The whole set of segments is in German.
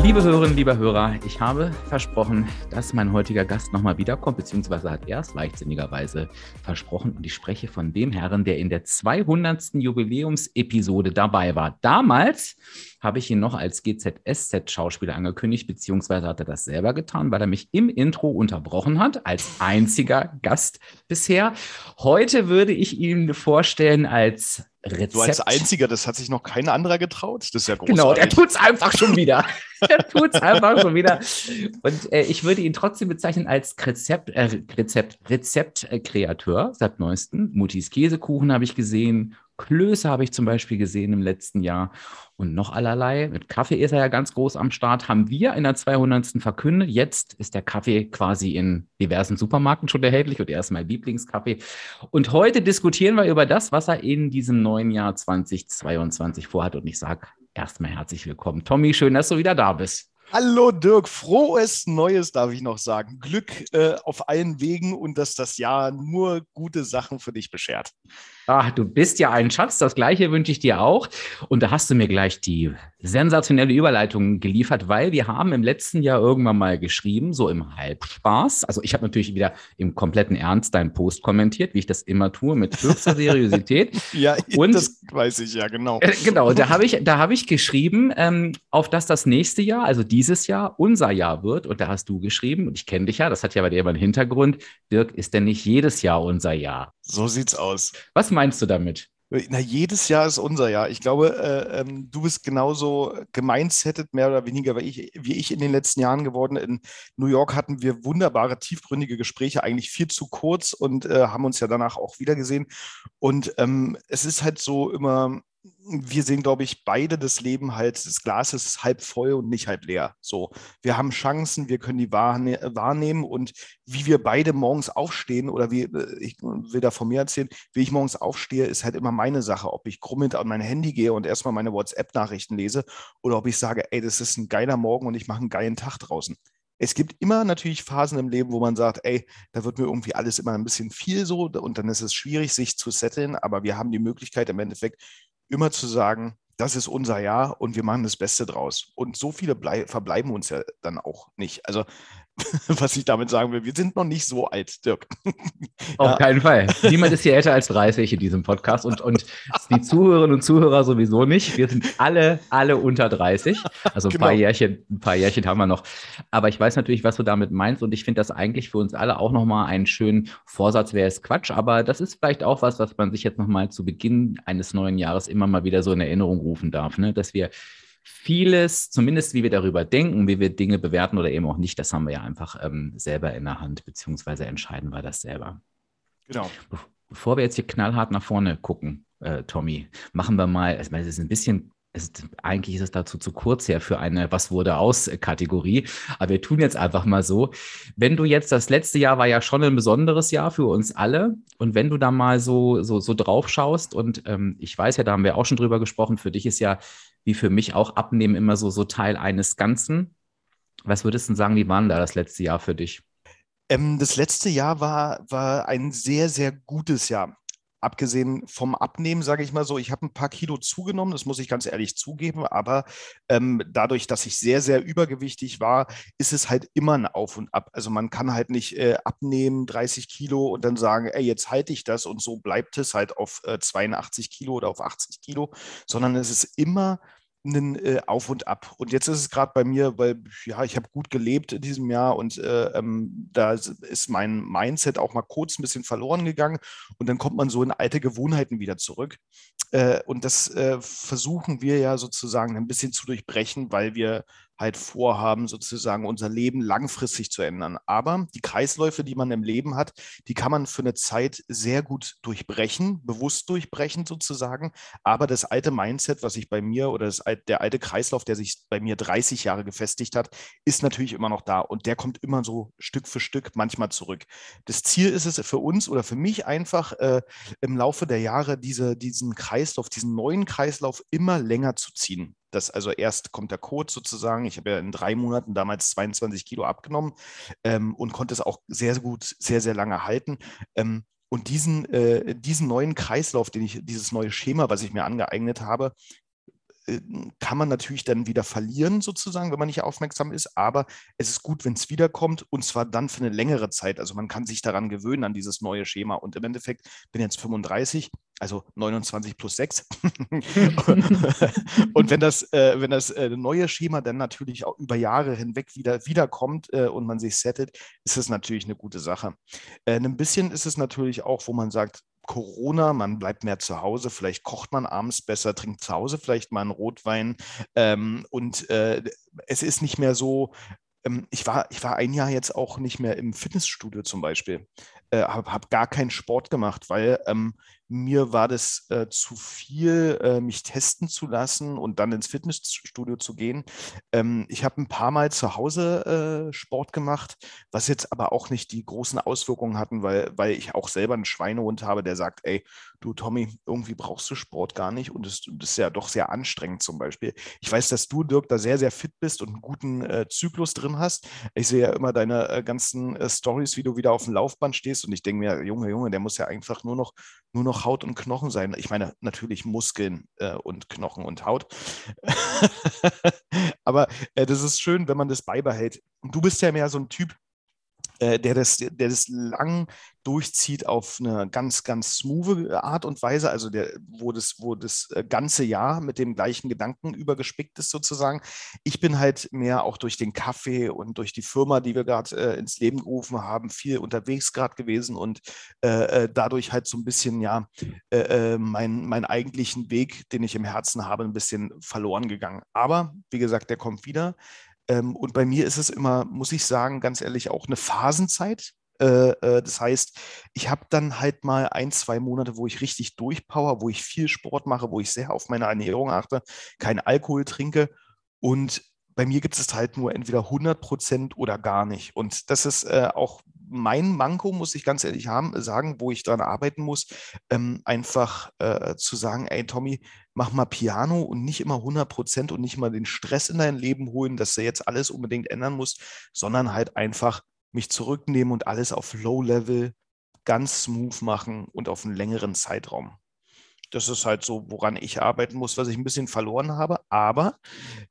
Liebe Hörerinnen, lieber Hörer, ich habe versprochen, dass mein heutiger Gast nochmal wiederkommt, beziehungsweise hat er es leichtsinnigerweise versprochen. Und ich spreche von dem Herrn, der in der 200. Jubiläumsepisode dabei war. Damals habe ich ihn noch als GZSZ-Schauspieler angekündigt, beziehungsweise hat er das selber getan, weil er mich im Intro unterbrochen hat, als einziger Gast bisher. Heute würde ich ihn vorstellen als Rezept. Du als Einziger, das hat sich noch kein anderer getraut. Das ist ja großartig. Genau, er tut es einfach schon wieder. er tut es einfach schon wieder. Und äh, ich würde ihn trotzdem bezeichnen als Rezept, äh, Rezept, Rezeptkreateur seit neuestem. Mutis Käsekuchen habe ich gesehen, Klöße habe ich zum Beispiel gesehen im letzten Jahr und noch allerlei. Mit Kaffee ist er ja ganz groß am Start. Haben wir in der 200. verkündet. Jetzt ist der Kaffee quasi in diversen Supermärkten schon erhältlich und er ist mein Lieblingskaffee. Und heute diskutieren wir über das, was er in diesem neuen Jahr 2022 vorhat. Und ich sage erstmal herzlich willkommen. Tommy, schön, dass du wieder da bist. Hallo Dirk, frohes Neues darf ich noch sagen. Glück äh, auf allen Wegen und dass das Jahr nur gute Sachen für dich beschert. Ach, du bist ja ein Schatz, das gleiche wünsche ich dir auch. Und da hast du mir gleich die sensationelle Überleitung geliefert, weil wir haben im letzten Jahr irgendwann mal geschrieben, so im Halbspaß. Also ich habe natürlich wieder im kompletten Ernst deinen Post kommentiert, wie ich das immer tue, mit höchster Seriosität. ja, und, das weiß ich ja, genau. Äh, genau, da habe ich, da ich geschrieben, ähm, auf dass das nächste Jahr, also dieses Jahr, unser Jahr wird. Und da hast du geschrieben, und ich kenne dich ja, das hat ja bei dir immer einen Hintergrund, Dirk, ist denn nicht jedes Jahr unser Jahr? So sieht's aus. Was meinst du damit? Na, jedes Jahr ist unser Jahr. Ich glaube, äh, ähm, du bist genauso gemeinsettet, mehr oder weniger, wie ich, wie ich in den letzten Jahren geworden. In New York hatten wir wunderbare, tiefgründige Gespräche, eigentlich viel zu kurz und äh, haben uns ja danach auch wiedergesehen. Und ähm, es ist halt so immer, wir sehen, glaube ich, beide das Leben halt, das Glas ist halb voll und nicht halb leer. So, wir haben Chancen, wir können die wahrne wahrnehmen und wie wir beide morgens aufstehen oder wie, äh, ich will da von mir erzählen, wie ich morgens aufstehe, ist halt immer meine Sache, ob ich krummend an mein Handy gehe und erstmal meine WhatsApp-Nachrichten lese oder ob ich sage, ey, das ist ein geiler Morgen und ich mache einen geilen Tag draußen. Es gibt immer natürlich Phasen im Leben, wo man sagt, ey, da wird mir irgendwie alles immer ein bisschen viel so und dann ist es schwierig, sich zu setteln, aber wir haben die Möglichkeit im Endeffekt immer zu sagen, das ist unser Jahr und wir machen das Beste draus. Und so viele verbleiben uns ja dann auch nicht. Also was ich damit sagen will. Wir sind noch nicht so alt, Dirk. Auf ja. keinen Fall. Niemand ist hier älter als 30 in diesem Podcast und, und die Zuhörerinnen und Zuhörer sowieso nicht. Wir sind alle, alle unter 30. Also ein, genau. paar Jährchen, ein paar Jährchen haben wir noch. Aber ich weiß natürlich, was du damit meinst und ich finde das eigentlich für uns alle auch nochmal einen schönen Vorsatz, wäre es Quatsch. Aber das ist vielleicht auch was, was man sich jetzt nochmal zu Beginn eines neuen Jahres immer mal wieder so in Erinnerung rufen darf, ne? dass wir vieles, zumindest wie wir darüber denken, wie wir Dinge bewerten oder eben auch nicht, das haben wir ja einfach ähm, selber in der Hand, beziehungsweise entscheiden wir das selber. Genau. Bevor wir jetzt hier knallhart nach vorne gucken, äh, Tommy, machen wir mal, also es ist ein bisschen ist, eigentlich ist es dazu zu kurz her für eine Was wurde aus Kategorie. Aber wir tun jetzt einfach mal so. Wenn du jetzt, das letzte Jahr war ja schon ein besonderes Jahr für uns alle. Und wenn du da mal so, so, so drauf schaust, und ähm, ich weiß ja, da haben wir auch schon drüber gesprochen, für dich ist ja wie für mich auch Abnehmen immer so, so Teil eines Ganzen. Was würdest du sagen, wie war da das letzte Jahr für dich? Ähm, das letzte Jahr war, war ein sehr, sehr gutes Jahr. Abgesehen vom Abnehmen, sage ich mal so, ich habe ein paar Kilo zugenommen, das muss ich ganz ehrlich zugeben, aber ähm, dadurch, dass ich sehr, sehr übergewichtig war, ist es halt immer ein Auf und Ab. Also man kann halt nicht äh, abnehmen, 30 Kilo und dann sagen, ey, jetzt halte ich das und so bleibt es halt auf äh, 82 Kilo oder auf 80 Kilo, sondern es ist immer einen äh, Auf und Ab. Und jetzt ist es gerade bei mir, weil ja, ich habe gut gelebt in diesem Jahr und äh, ähm, da ist mein Mindset auch mal kurz ein bisschen verloren gegangen und dann kommt man so in alte Gewohnheiten wieder zurück. Äh, und das äh, versuchen wir ja sozusagen ein bisschen zu durchbrechen, weil wir halt vorhaben, sozusagen unser Leben langfristig zu ändern. Aber die Kreisläufe, die man im Leben hat, die kann man für eine Zeit sehr gut durchbrechen, bewusst durchbrechen sozusagen. Aber das alte Mindset, was sich bei mir oder das, der alte Kreislauf, der sich bei mir 30 Jahre gefestigt hat, ist natürlich immer noch da und der kommt immer so Stück für Stück manchmal zurück. Das Ziel ist es für uns oder für mich einfach äh, im Laufe der Jahre diese, diesen Kreislauf, diesen neuen Kreislauf immer länger zu ziehen. Das also erst kommt der Code sozusagen. Ich habe ja in drei Monaten damals 22 Kilo abgenommen ähm, und konnte es auch sehr gut, sehr, sehr lange halten. Ähm, und diesen, äh, diesen neuen Kreislauf, den ich, dieses neue Schema, was ich mir angeeignet habe, kann man natürlich dann wieder verlieren, sozusagen, wenn man nicht aufmerksam ist. Aber es ist gut, wenn es wiederkommt und zwar dann für eine längere Zeit. Also man kann sich daran gewöhnen, an dieses neue Schema. Und im Endeffekt bin jetzt 35, also 29 plus 6. und wenn das, äh, wenn das äh, neue Schema dann natürlich auch über Jahre hinweg wieder wiederkommt äh, und man sich settet, ist es natürlich eine gute Sache. Äh, ein bisschen ist es natürlich auch, wo man sagt, Corona, man bleibt mehr zu Hause, vielleicht kocht man abends besser, trinkt zu Hause vielleicht mal einen Rotwein. Ähm, und äh, es ist nicht mehr so, ähm, ich, war, ich war ein Jahr jetzt auch nicht mehr im Fitnessstudio zum Beispiel, äh, habe hab gar keinen Sport gemacht, weil ähm, mir war das äh, zu viel, äh, mich testen zu lassen und dann ins Fitnessstudio zu gehen. Ähm, ich habe ein paar Mal zu Hause äh, Sport gemacht, was jetzt aber auch nicht die großen Auswirkungen hatten, weil, weil ich auch selber einen Schweinehund habe, der sagt, ey, du Tommy, irgendwie brauchst du Sport gar nicht und das, das ist ja doch sehr anstrengend zum Beispiel. Ich weiß, dass du, Dirk, da sehr, sehr fit bist und einen guten äh, Zyklus drin hast. Ich sehe ja immer deine äh, ganzen äh, Stories, wie du wieder auf dem Laufband stehst und ich denke mir, Junge, Junge, der muss ja einfach nur noch, nur noch Haut und Knochen sein. Ich meine natürlich Muskeln äh, und Knochen und Haut. Aber äh, das ist schön, wenn man das beibehält. Und du bist ja mehr so ein Typ, äh, der, das, der das lang durchzieht auf eine ganz, ganz smooth Art und Weise, also der, wo, das, wo das äh, ganze Jahr mit dem gleichen Gedanken übergespickt ist sozusagen. Ich bin halt mehr auch durch den Kaffee und durch die Firma, die wir gerade äh, ins Leben gerufen haben, viel unterwegs gerade gewesen und äh, äh, dadurch halt so ein bisschen, ja, äh, meinen mein eigentlichen Weg, den ich im Herzen habe, ein bisschen verloren gegangen. Aber wie gesagt, der kommt wieder. Ähm, und bei mir ist es immer, muss ich sagen, ganz ehrlich, auch eine Phasenzeit. Äh, äh, das heißt, ich habe dann halt mal ein, zwei Monate, wo ich richtig durchpower, wo ich viel Sport mache, wo ich sehr auf meine Ernährung achte, keinen Alkohol trinke und bei mir gibt es halt nur entweder 100 Prozent oder gar nicht. Und das ist äh, auch mein Manko, muss ich ganz ehrlich haben, sagen, wo ich daran arbeiten muss, ähm, einfach äh, zu sagen, ey Tommy, mach mal Piano und nicht immer 100 Prozent und nicht mal den Stress in dein Leben holen, dass du jetzt alles unbedingt ändern musst, sondern halt einfach mich zurücknehmen und alles auf Low-Level ganz smooth machen und auf einen längeren Zeitraum. Das ist halt so, woran ich arbeiten muss, was ich ein bisschen verloren habe. Aber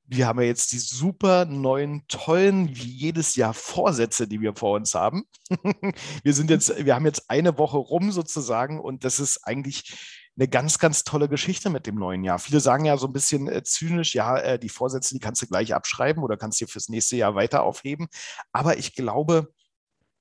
wir haben ja jetzt die super neuen, tollen, wie jedes Jahr Vorsätze, die wir vor uns haben. wir sind jetzt, wir haben jetzt eine Woche rum sozusagen und das ist eigentlich eine ganz, ganz tolle Geschichte mit dem neuen Jahr. Viele sagen ja so ein bisschen äh, zynisch, ja, äh, die Vorsätze, die kannst du gleich abschreiben oder kannst dir fürs nächste Jahr weiter aufheben. Aber ich glaube,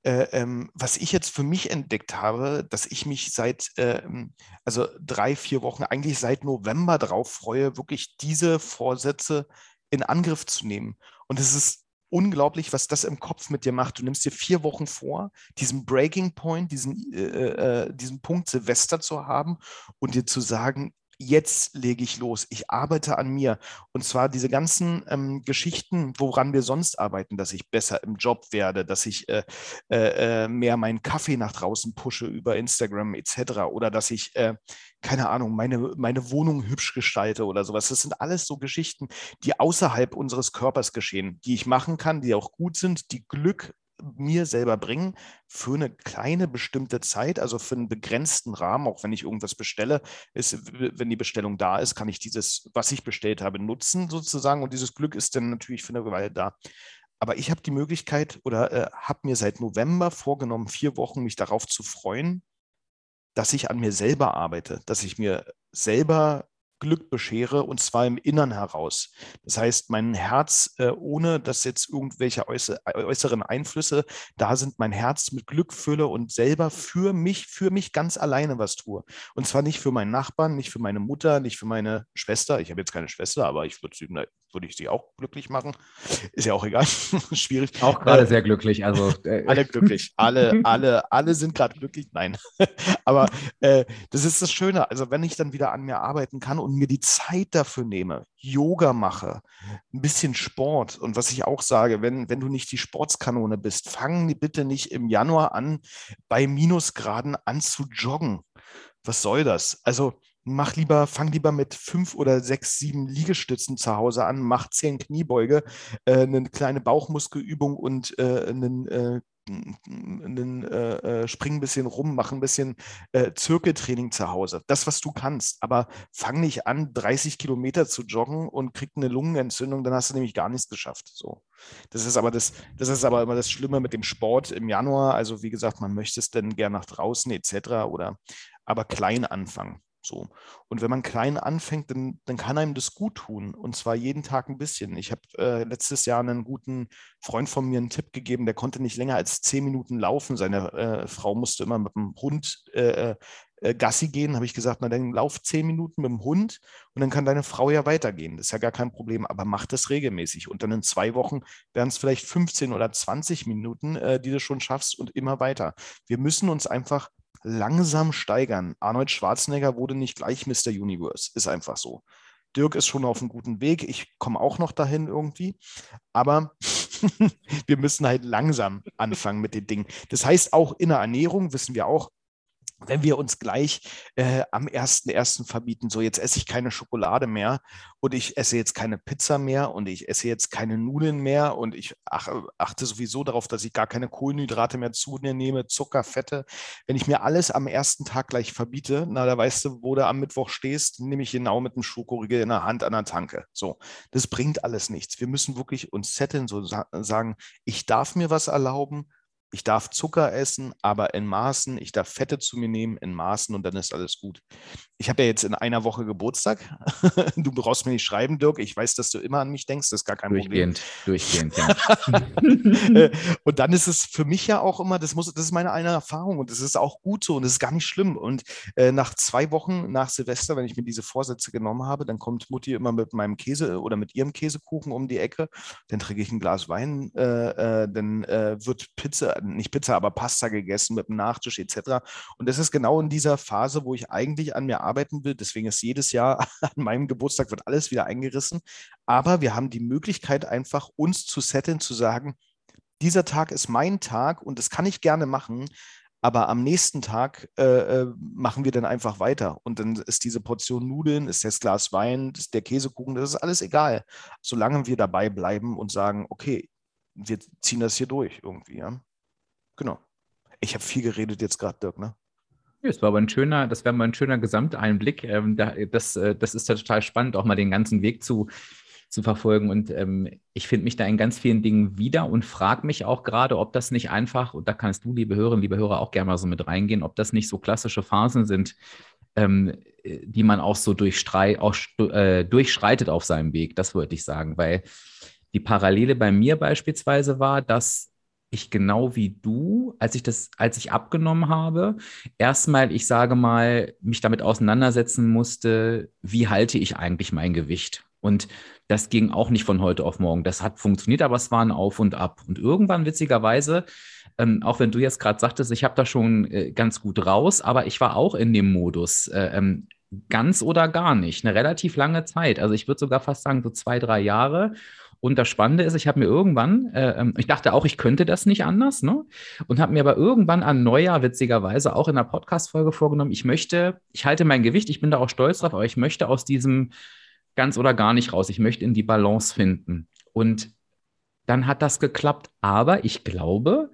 äh, ähm, was ich jetzt für mich entdeckt habe, dass ich mich seit, ähm, also drei, vier Wochen, eigentlich seit November darauf freue, wirklich diese Vorsätze in Angriff zu nehmen. Und es ist unglaublich, was das im Kopf mit dir macht. Du nimmst dir vier Wochen vor, diesen Breaking Point, diesen, äh, äh, äh diesen Punkt Silvester zu haben und dir zu sagen, jetzt lege ich los, ich arbeite an mir. Und zwar diese ganzen ähm, Geschichten, woran wir sonst arbeiten, dass ich besser im Job werde, dass ich äh, äh, äh mehr meinen Kaffee nach draußen pushe über Instagram etc. Oder dass ich, äh, keine Ahnung, meine, meine Wohnung hübsch gestalte oder sowas. Das sind alles so Geschichten, die außerhalb unseres Körpers geschehen, die ich machen kann, die auch gut sind, die Glück mir selber bringen für eine kleine bestimmte Zeit, also für einen begrenzten Rahmen, auch wenn ich irgendwas bestelle, ist, wenn die Bestellung da ist, kann ich dieses, was ich bestellt habe, nutzen sozusagen und dieses Glück ist dann natürlich für eine Weile da. Aber ich habe die Möglichkeit oder äh, habe mir seit November vorgenommen, vier Wochen mich darauf zu freuen, dass ich an mir selber arbeite, dass ich mir selber Glück beschere und zwar im Innern heraus. Das heißt, mein Herz, äh, ohne dass jetzt irgendwelche äußeren Einflüsse da sind, mein Herz mit Glück fülle und selber für mich, für mich ganz alleine was tue. Und zwar nicht für meinen Nachbarn, nicht für meine Mutter, nicht für meine Schwester. Ich habe jetzt keine Schwester, aber ich würde würde ich sie auch glücklich machen. Ist ja auch egal. Schwierig. Auch gerade äh, sehr glücklich. Also äh, alle glücklich. Alle, alle, alle sind gerade glücklich. Nein. aber äh, das ist das Schöne. Also wenn ich dann wieder an mir arbeiten kann und mir die Zeit dafür nehme, Yoga mache, ein bisschen Sport und was ich auch sage, wenn, wenn du nicht die Sportskanone bist, fang bitte nicht im Januar an, bei Minusgraden an zu joggen. Was soll das? Also mach lieber, fang lieber mit fünf oder sechs, sieben Liegestützen zu Hause an, mach zehn Kniebeuge, äh, eine kleine Bauchmuskelübung und äh, einen, äh, einen äh, äh, spring ein bisschen rum, mach ein bisschen äh, Zirkeltraining zu Hause. Das, was du kannst. Aber fang nicht an, 30 Kilometer zu joggen und krieg eine Lungenentzündung, dann hast du nämlich gar nichts geschafft. So. Das ist aber das, das ist aber immer das Schlimme mit dem Sport im Januar. Also wie gesagt, man möchte es dann gern nach draußen etc. oder aber klein anfangen. So. Und wenn man klein anfängt, dann, dann kann einem das gut tun. Und zwar jeden Tag ein bisschen. Ich habe äh, letztes Jahr einen guten Freund von mir einen Tipp gegeben, der konnte nicht länger als zehn Minuten laufen. Seine äh, Frau musste immer mit dem Hund äh, äh Gassi gehen. Habe ich gesagt, na dann lauf zehn Minuten mit dem Hund und dann kann deine Frau ja weitergehen. Das ist ja gar kein Problem, aber mach das regelmäßig. Und dann in zwei Wochen wären es vielleicht 15 oder 20 Minuten, äh, die du schon schaffst und immer weiter. Wir müssen uns einfach langsam steigern. Arnold Schwarzenegger wurde nicht gleich Mr. Universe, ist einfach so. Dirk ist schon auf einem guten Weg. Ich komme auch noch dahin irgendwie. Aber wir müssen halt langsam anfangen mit den Dingen. Das heißt, auch in der Ernährung wissen wir auch, wenn wir uns gleich äh, am 1.1. verbieten, so jetzt esse ich keine Schokolade mehr und ich esse jetzt keine Pizza mehr und ich esse jetzt keine Nudeln mehr und ich ach, achte sowieso darauf, dass ich gar keine Kohlenhydrate mehr zu mir nehme, Zucker, Fette. Wenn ich mir alles am ersten Tag gleich verbiete, na, da weißt du, wo du am Mittwoch stehst, nehme ich genau mit einem Schokoriegel in der Hand an der Tanke. So, das bringt alles nichts. Wir müssen wirklich uns setteln, so sagen, ich darf mir was erlauben, ich darf Zucker essen, aber in Maßen. Ich darf Fette zu mir nehmen in Maßen und dann ist alles gut. Ich habe ja jetzt in einer Woche Geburtstag. du brauchst mir nicht schreiben, Dirk. Ich weiß, dass du immer an mich denkst. Das ist gar kein durchgehend, Problem. Durchgehend, ja. Äh, und dann ist es für mich ja auch immer, das, muss, das ist meine eine Erfahrung und das ist auch gut so und das ist gar nicht schlimm. Und äh, nach zwei Wochen nach Silvester, wenn ich mir diese Vorsätze genommen habe, dann kommt Mutti immer mit meinem Käse oder mit ihrem Käsekuchen um die Ecke. Dann trinke ich ein Glas Wein. Äh, äh, dann äh, wird Pizza nicht Pizza, aber Pasta gegessen mit einem Nachtisch etc. Und das ist genau in dieser Phase, wo ich eigentlich an mir arbeiten will. Deswegen ist jedes Jahr an meinem Geburtstag wird alles wieder eingerissen. Aber wir haben die Möglichkeit einfach uns zu setteln, zu sagen, dieser Tag ist mein Tag und das kann ich gerne machen. Aber am nächsten Tag äh, äh machen wir dann einfach weiter. Und dann ist diese Portion Nudeln, ist das Glas Wein, ist der Käsekuchen, das ist alles egal. Solange wir dabei bleiben und sagen, okay, wir ziehen das hier durch irgendwie. Ja? Genau. Ich habe viel geredet jetzt gerade, Dirk, ne? Das war aber ein schöner, das wäre mal ein schöner Gesamteinblick. Ähm, das, äh, das ist ja total spannend, auch mal den ganzen Weg zu, zu verfolgen. Und ähm, ich finde mich da in ganz vielen Dingen wieder und frage mich auch gerade, ob das nicht einfach, und da kannst du, liebe Hörerinnen, liebe Hörer, auch gerne mal so mit reingehen, ob das nicht so klassische Phasen sind, ähm, die man auch so auch, äh, durchschreitet auf seinem Weg. Das würde ich sagen, weil die Parallele bei mir beispielsweise war, dass ich genau wie du, als ich das, als ich abgenommen habe, erstmal, ich sage mal, mich damit auseinandersetzen musste, wie halte ich eigentlich mein Gewicht? Und das ging auch nicht von heute auf morgen. Das hat funktioniert, aber es war ein Auf und Ab. Und irgendwann, witzigerweise, ähm, auch wenn du jetzt gerade sagtest, ich habe da schon äh, ganz gut raus, aber ich war auch in dem Modus, äh, ähm, ganz oder gar nicht, eine relativ lange Zeit. Also ich würde sogar fast sagen, so zwei, drei Jahre. Und das Spannende ist, ich habe mir irgendwann, äh, ähm, ich dachte auch, ich könnte das nicht anders, ne? Und habe mir aber irgendwann an Neujahr witzigerweise auch in einer Podcast-Folge vorgenommen, ich möchte, ich halte mein Gewicht, ich bin da auch stolz drauf, aber ich möchte aus diesem ganz oder gar nicht raus. Ich möchte in die Balance finden. Und dann hat das geklappt. Aber ich glaube,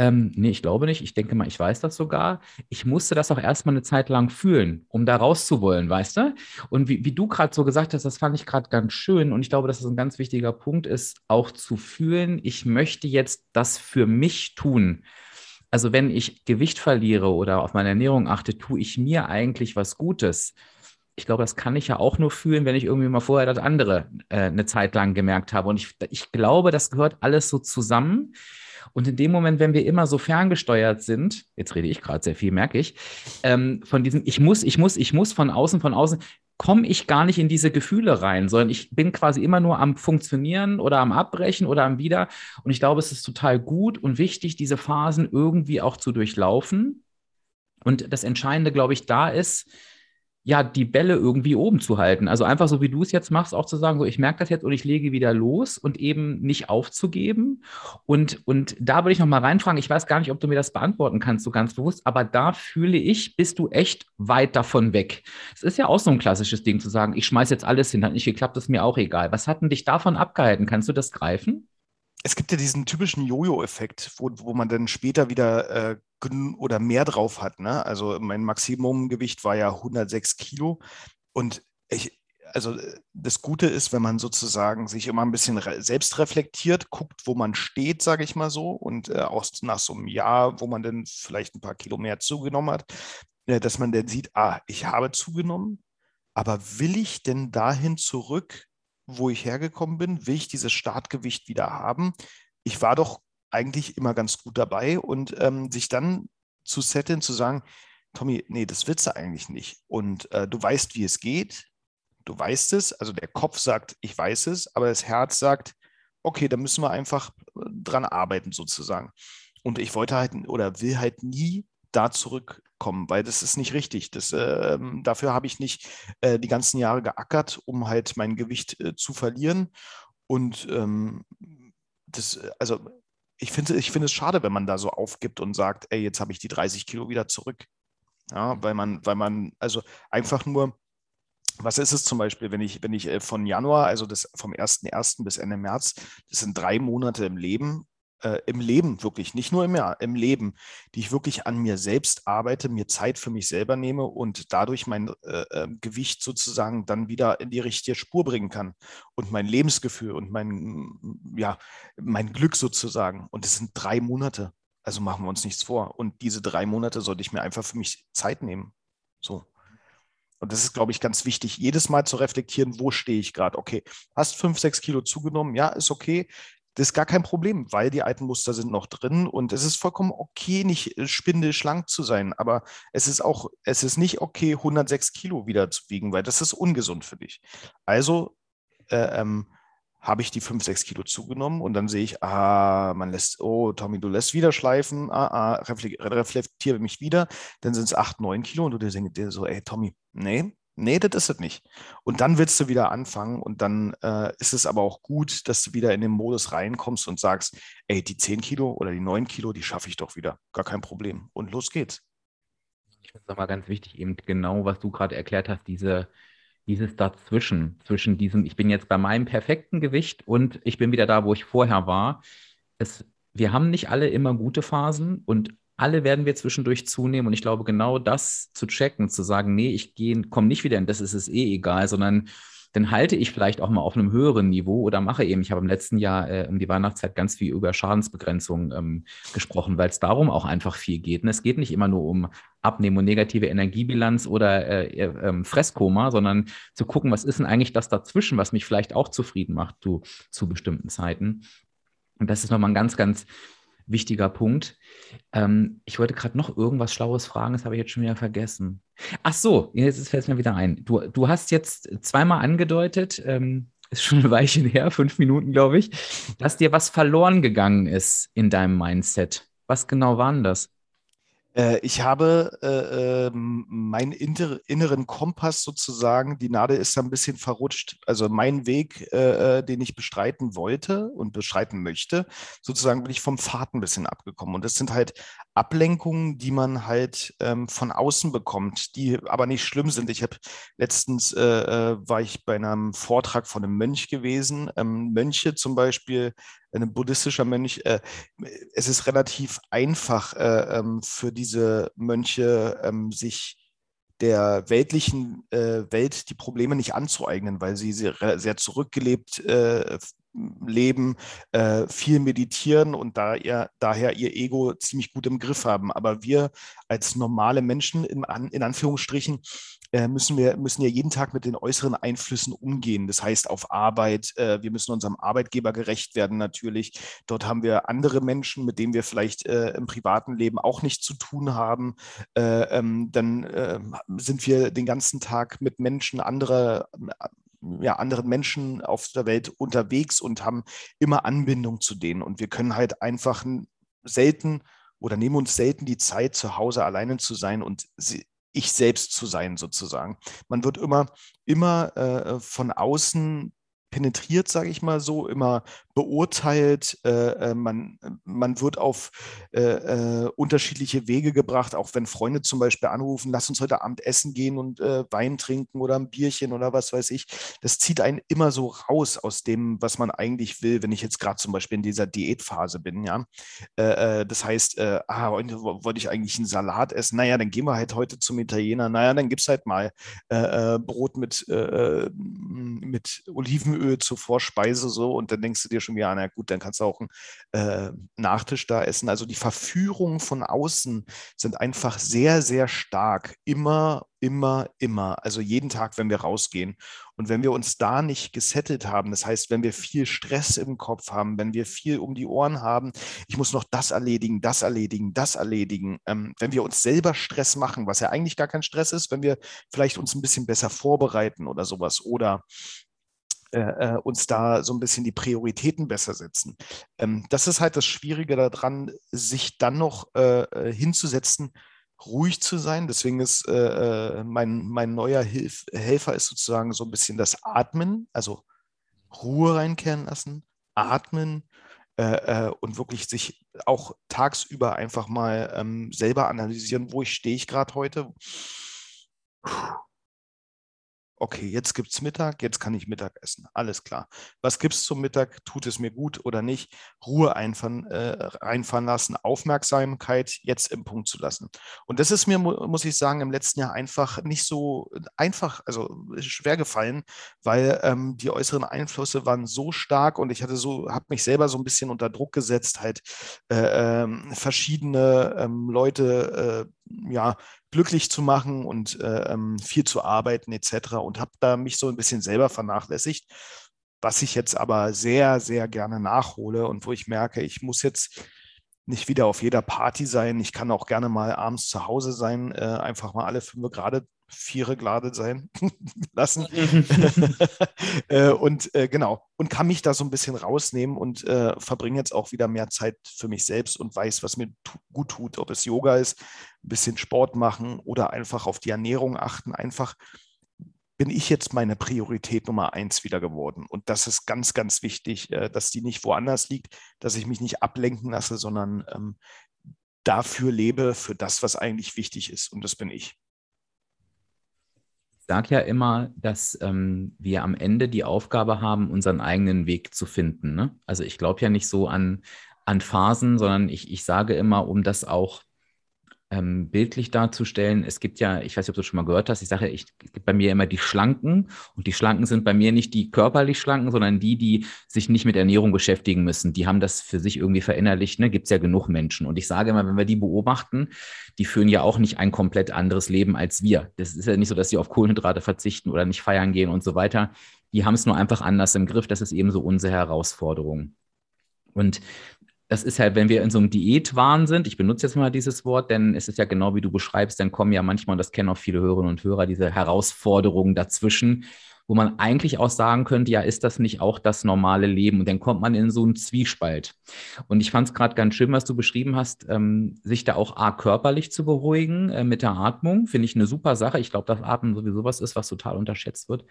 ähm, nee, ich glaube nicht. Ich denke mal, ich weiß das sogar. Ich musste das auch erstmal eine Zeit lang fühlen, um da rauszuwollen, weißt du? Und wie, wie du gerade so gesagt hast, das fand ich gerade ganz schön. Und ich glaube, dass das ein ganz wichtiger Punkt ist, auch zu fühlen, ich möchte jetzt das für mich tun. Also wenn ich Gewicht verliere oder auf meine Ernährung achte, tue ich mir eigentlich was Gutes. ich glaube, das kann ich ja auch nur fühlen, wenn ich irgendwie mal vorher das andere äh, eine Zeit lang gemerkt habe. Und ich, ich glaube, das gehört alles so zusammen. Und in dem Moment, wenn wir immer so ferngesteuert sind, jetzt rede ich gerade sehr viel, merke ich, ähm, von diesem Ich muss, ich muss, ich muss von außen, von außen, komme ich gar nicht in diese Gefühle rein, sondern ich bin quasi immer nur am Funktionieren oder am Abbrechen oder am Wieder. Und ich glaube, es ist total gut und wichtig, diese Phasen irgendwie auch zu durchlaufen. Und das Entscheidende, glaube ich, da ist, ja, die Bälle irgendwie oben zu halten. Also einfach so, wie du es jetzt machst, auch zu sagen, so, ich merke das jetzt und ich lege wieder los und eben nicht aufzugeben. Und, und da würde ich nochmal reinfragen, ich weiß gar nicht, ob du mir das beantworten kannst, so ganz bewusst, aber da fühle ich, bist du echt weit davon weg. Es ist ja auch so ein klassisches Ding zu sagen, ich schmeiße jetzt alles hin, hat nicht geklappt, ist mir auch egal. Was hat denn dich davon abgehalten? Kannst du das greifen? Es gibt ja diesen typischen Jojo-Effekt, wo, wo man dann später wieder äh, oder mehr drauf hat. Ne? Also mein Maximumgewicht war ja 106 Kilo und ich, also das Gute ist, wenn man sozusagen sich immer ein bisschen selbst reflektiert, guckt, wo man steht, sage ich mal so, und äh, auch nach so einem Jahr, wo man dann vielleicht ein paar Kilo mehr zugenommen hat, äh, dass man dann sieht, ah, ich habe zugenommen, aber will ich denn dahin zurück, wo ich hergekommen bin? Will ich dieses Startgewicht wieder haben? Ich war doch eigentlich immer ganz gut dabei und ähm, sich dann zu setteln, zu sagen, Tommy, nee, das willst du eigentlich nicht. Und äh, du weißt, wie es geht. Du weißt es. Also der Kopf sagt, ich weiß es, aber das Herz sagt, okay, da müssen wir einfach äh, dran arbeiten sozusagen. Und ich wollte halt oder will halt nie da zurückkommen, weil das ist nicht richtig. Das, äh, dafür habe ich nicht äh, die ganzen Jahre geackert, um halt mein Gewicht äh, zu verlieren. Und ähm, das, also ich finde ich find es schade, wenn man da so aufgibt und sagt, ey, jetzt habe ich die 30 Kilo wieder zurück. Ja, weil man, weil man, also einfach nur, was ist es zum Beispiel, wenn ich, wenn ich äh, von Januar, also das vom 1.1. bis Ende März, das sind drei Monate im Leben, äh, im Leben wirklich, nicht nur im Jahr, im Leben, die ich wirklich an mir selbst arbeite, mir Zeit für mich selber nehme und dadurch mein äh, äh, Gewicht sozusagen dann wieder in die richtige Spur bringen kann und mein Lebensgefühl und mein, ja, mein Glück sozusagen. Und es sind drei Monate. Also machen wir uns nichts vor. Und diese drei Monate sollte ich mir einfach für mich Zeit nehmen. So. Und das ist, glaube ich, ganz wichtig, jedes Mal zu reflektieren, wo stehe ich gerade. Okay, hast fünf, sechs Kilo zugenommen, ja, ist okay. Das ist gar kein Problem, weil die alten Muster sind noch drin und es ist vollkommen okay, nicht äh, spindelschlank zu sein, aber es ist auch, es ist nicht okay, 106 Kilo wieder zu wiegen, weil das ist ungesund für dich. Also äh, ähm, habe ich die 5, 6 Kilo zugenommen und dann sehe ich, ah, man lässt, oh, Tommy, du lässt wieder schleifen, ah, ah, reflektiere mich wieder, dann sind es 8, 9 Kilo und du denkst dir so, ey, Tommy, nee, nee, das ist es nicht. Und dann willst du wieder anfangen und dann äh, ist es aber auch gut, dass du wieder in den Modus reinkommst und sagst, ey, die 10 Kilo oder die 9 Kilo, die schaffe ich doch wieder. Gar kein Problem. Und los geht's. Ich finde es aber ganz wichtig, eben genau, was du gerade erklärt hast, diese, dieses Dazwischen, zwischen diesem, ich bin jetzt bei meinem perfekten Gewicht und ich bin wieder da, wo ich vorher war. Es, wir haben nicht alle immer gute Phasen und alle werden wir zwischendurch zunehmen. Und ich glaube, genau das zu checken, zu sagen, nee, ich komme nicht wieder in das ist es eh egal, sondern dann halte ich vielleicht auch mal auf einem höheren Niveau oder mache eben, ich habe im letzten Jahr äh, um die Weihnachtszeit ganz viel über Schadensbegrenzung ähm, gesprochen, weil es darum auch einfach viel geht. Und es geht nicht immer nur um Abnehmen und negative Energiebilanz oder äh, äh, ähm, Fresskoma, sondern zu gucken, was ist denn eigentlich das dazwischen, was mich vielleicht auch zufrieden macht zu, zu bestimmten Zeiten. Und das ist nochmal ein ganz, ganz wichtiger Punkt. Ähm, ich wollte gerade noch irgendwas Schlaues fragen, das habe ich jetzt schon wieder vergessen. Ach so, jetzt fällt es mir wieder ein. Du, du hast jetzt zweimal angedeutet, ähm, ist schon ein Weilchen her, fünf Minuten, glaube ich, dass dir was verloren gegangen ist in deinem Mindset. Was genau war denn das? Äh, ich habe äh, ähm, meinen inneren Kompass sozusagen, die Nadel ist da ein bisschen verrutscht. Also mein Weg, äh, äh, den ich bestreiten wollte und bestreiten möchte, sozusagen bin ich vom Pfad ein bisschen abgekommen. Und das sind halt Ablenkungen, die man halt ähm, von außen bekommt, die aber nicht schlimm sind. Ich habe letztens äh, äh, war ich bei einem Vortrag von einem Mönch gewesen. Ähm, Mönche zum Beispiel, ein buddhistischer Mönch, äh, es ist relativ einfach äh, ähm, für diese Mönche, ähm, sich der weltlichen äh, Welt die Probleme nicht anzueignen, weil sie sehr, sehr zurückgelebt äh, leben, äh, viel meditieren und da ihr, daher ihr Ego ziemlich gut im Griff haben. Aber wir als normale Menschen, in, in Anführungsstrichen, äh, müssen wir müssen ja jeden Tag mit den äußeren Einflüssen umgehen. Das heißt auf Arbeit, äh, wir müssen unserem Arbeitgeber gerecht werden natürlich. Dort haben wir andere Menschen, mit denen wir vielleicht äh, im privaten Leben auch nichts zu tun haben. Äh, ähm, dann äh, sind wir den ganzen Tag mit Menschen anderer ja, anderen Menschen auf der Welt unterwegs und haben immer Anbindung zu denen. Und wir können halt einfach selten oder nehmen uns selten die Zeit, zu Hause alleine zu sein und ich selbst zu sein, sozusagen. Man wird immer, immer äh, von außen penetriert, sage ich mal so, immer beurteilt. Äh, äh, man, man wird auf äh, äh, unterschiedliche Wege gebracht, auch wenn Freunde zum Beispiel anrufen, lass uns heute Abend essen gehen und äh, Wein trinken oder ein Bierchen oder was weiß ich. Das zieht einen immer so raus aus dem, was man eigentlich will, wenn ich jetzt gerade zum Beispiel in dieser Diätphase bin. Ja? Äh, das heißt, ah, heute wollte ich eigentlich einen Salat essen. Naja, dann gehen wir halt heute zum Italiener. Naja, dann gibt es halt mal Brot mit, mit Olivenöl zur Vorspeise so und dann denkst du dir schon wieder, na gut, dann kannst du auch einen äh, Nachtisch da essen. Also die Verführungen von außen sind einfach sehr, sehr stark. Immer, immer, immer. Also jeden Tag, wenn wir rausgehen. Und wenn wir uns da nicht gesettelt haben, das heißt, wenn wir viel Stress im Kopf haben, wenn wir viel um die Ohren haben, ich muss noch das erledigen, das erledigen, das erledigen, ähm, wenn wir uns selber Stress machen, was ja eigentlich gar kein Stress ist, wenn wir vielleicht uns ein bisschen besser vorbereiten oder sowas oder äh, äh, uns da so ein bisschen die Prioritäten besser setzen. Ähm, das ist halt das Schwierige daran, sich dann noch äh, äh hinzusetzen, ruhig zu sein. Deswegen ist äh, äh, mein, mein neuer Hilf Helfer ist sozusagen so ein bisschen das Atmen, also Ruhe reinkehren lassen, atmen und wirklich sich auch tagsüber einfach mal ähm, selber analysieren, wo ich stehe ich gerade heute. Puh okay, jetzt gibt es Mittag, jetzt kann ich Mittag essen. Alles klar. Was gibt es zum Mittag? Tut es mir gut oder nicht? Ruhe einfahren, äh, reinfahren lassen, Aufmerksamkeit jetzt im Punkt zu lassen. Und das ist mir, muss ich sagen, im letzten Jahr einfach nicht so einfach, also schwer gefallen, weil ähm, die äußeren Einflüsse waren so stark und ich hatte so, habe mich selber so ein bisschen unter Druck gesetzt, halt äh, äh, verschiedene ähm, Leute ja, glücklich zu machen und äh, ähm, viel zu arbeiten etc. Und habe da mich so ein bisschen selber vernachlässigt, was ich jetzt aber sehr, sehr gerne nachhole und wo ich merke, ich muss jetzt nicht wieder auf jeder Party sein. Ich kann auch gerne mal abends zu Hause sein, äh, einfach mal alle fünf gerade Viere gerade sein lassen. äh, und äh, genau, und kann mich da so ein bisschen rausnehmen und äh, verbringe jetzt auch wieder mehr Zeit für mich selbst und weiß, was mir gut tut, ob es Yoga ist, ein bisschen Sport machen oder einfach auf die Ernährung achten. Einfach bin ich jetzt meine Priorität Nummer eins wieder geworden. Und das ist ganz, ganz wichtig, äh, dass die nicht woanders liegt, dass ich mich nicht ablenken lasse, sondern ähm, dafür lebe, für das, was eigentlich wichtig ist. Und das bin ich sage ja immer, dass ähm, wir am Ende die Aufgabe haben, unseren eigenen Weg zu finden. Ne? Also ich glaube ja nicht so an, an Phasen, sondern ich, ich sage immer, um das auch ähm, bildlich darzustellen, es gibt ja, ich weiß nicht, ob du schon mal gehört hast, ich sage ich gibt bei mir immer die Schlanken und die Schlanken sind bei mir nicht die körperlich Schlanken, sondern die, die sich nicht mit Ernährung beschäftigen müssen. Die haben das für sich irgendwie verinnerlicht, ne? gibt es ja genug Menschen. Und ich sage immer, wenn wir die beobachten, die führen ja auch nicht ein komplett anderes Leben als wir. Das ist ja nicht so, dass sie auf Kohlenhydrate verzichten oder nicht feiern gehen und so weiter. Die haben es nur einfach anders im Griff. Das ist eben so unsere Herausforderung. Und das ist halt, wenn wir in so einem Diätwahn sind, ich benutze jetzt mal dieses Wort, denn es ist ja genau wie du beschreibst, dann kommen ja manchmal, und das kennen auch viele Hörerinnen und Hörer, diese Herausforderungen dazwischen, wo man eigentlich auch sagen könnte, ja, ist das nicht auch das normale Leben? Und dann kommt man in so einen Zwiespalt. Und ich fand es gerade ganz schön, was du beschrieben hast, ähm, sich da auch A, körperlich zu beruhigen äh, mit der Atmung, finde ich eine super Sache. Ich glaube, dass Atmen sowieso was ist, was total unterschätzt wird.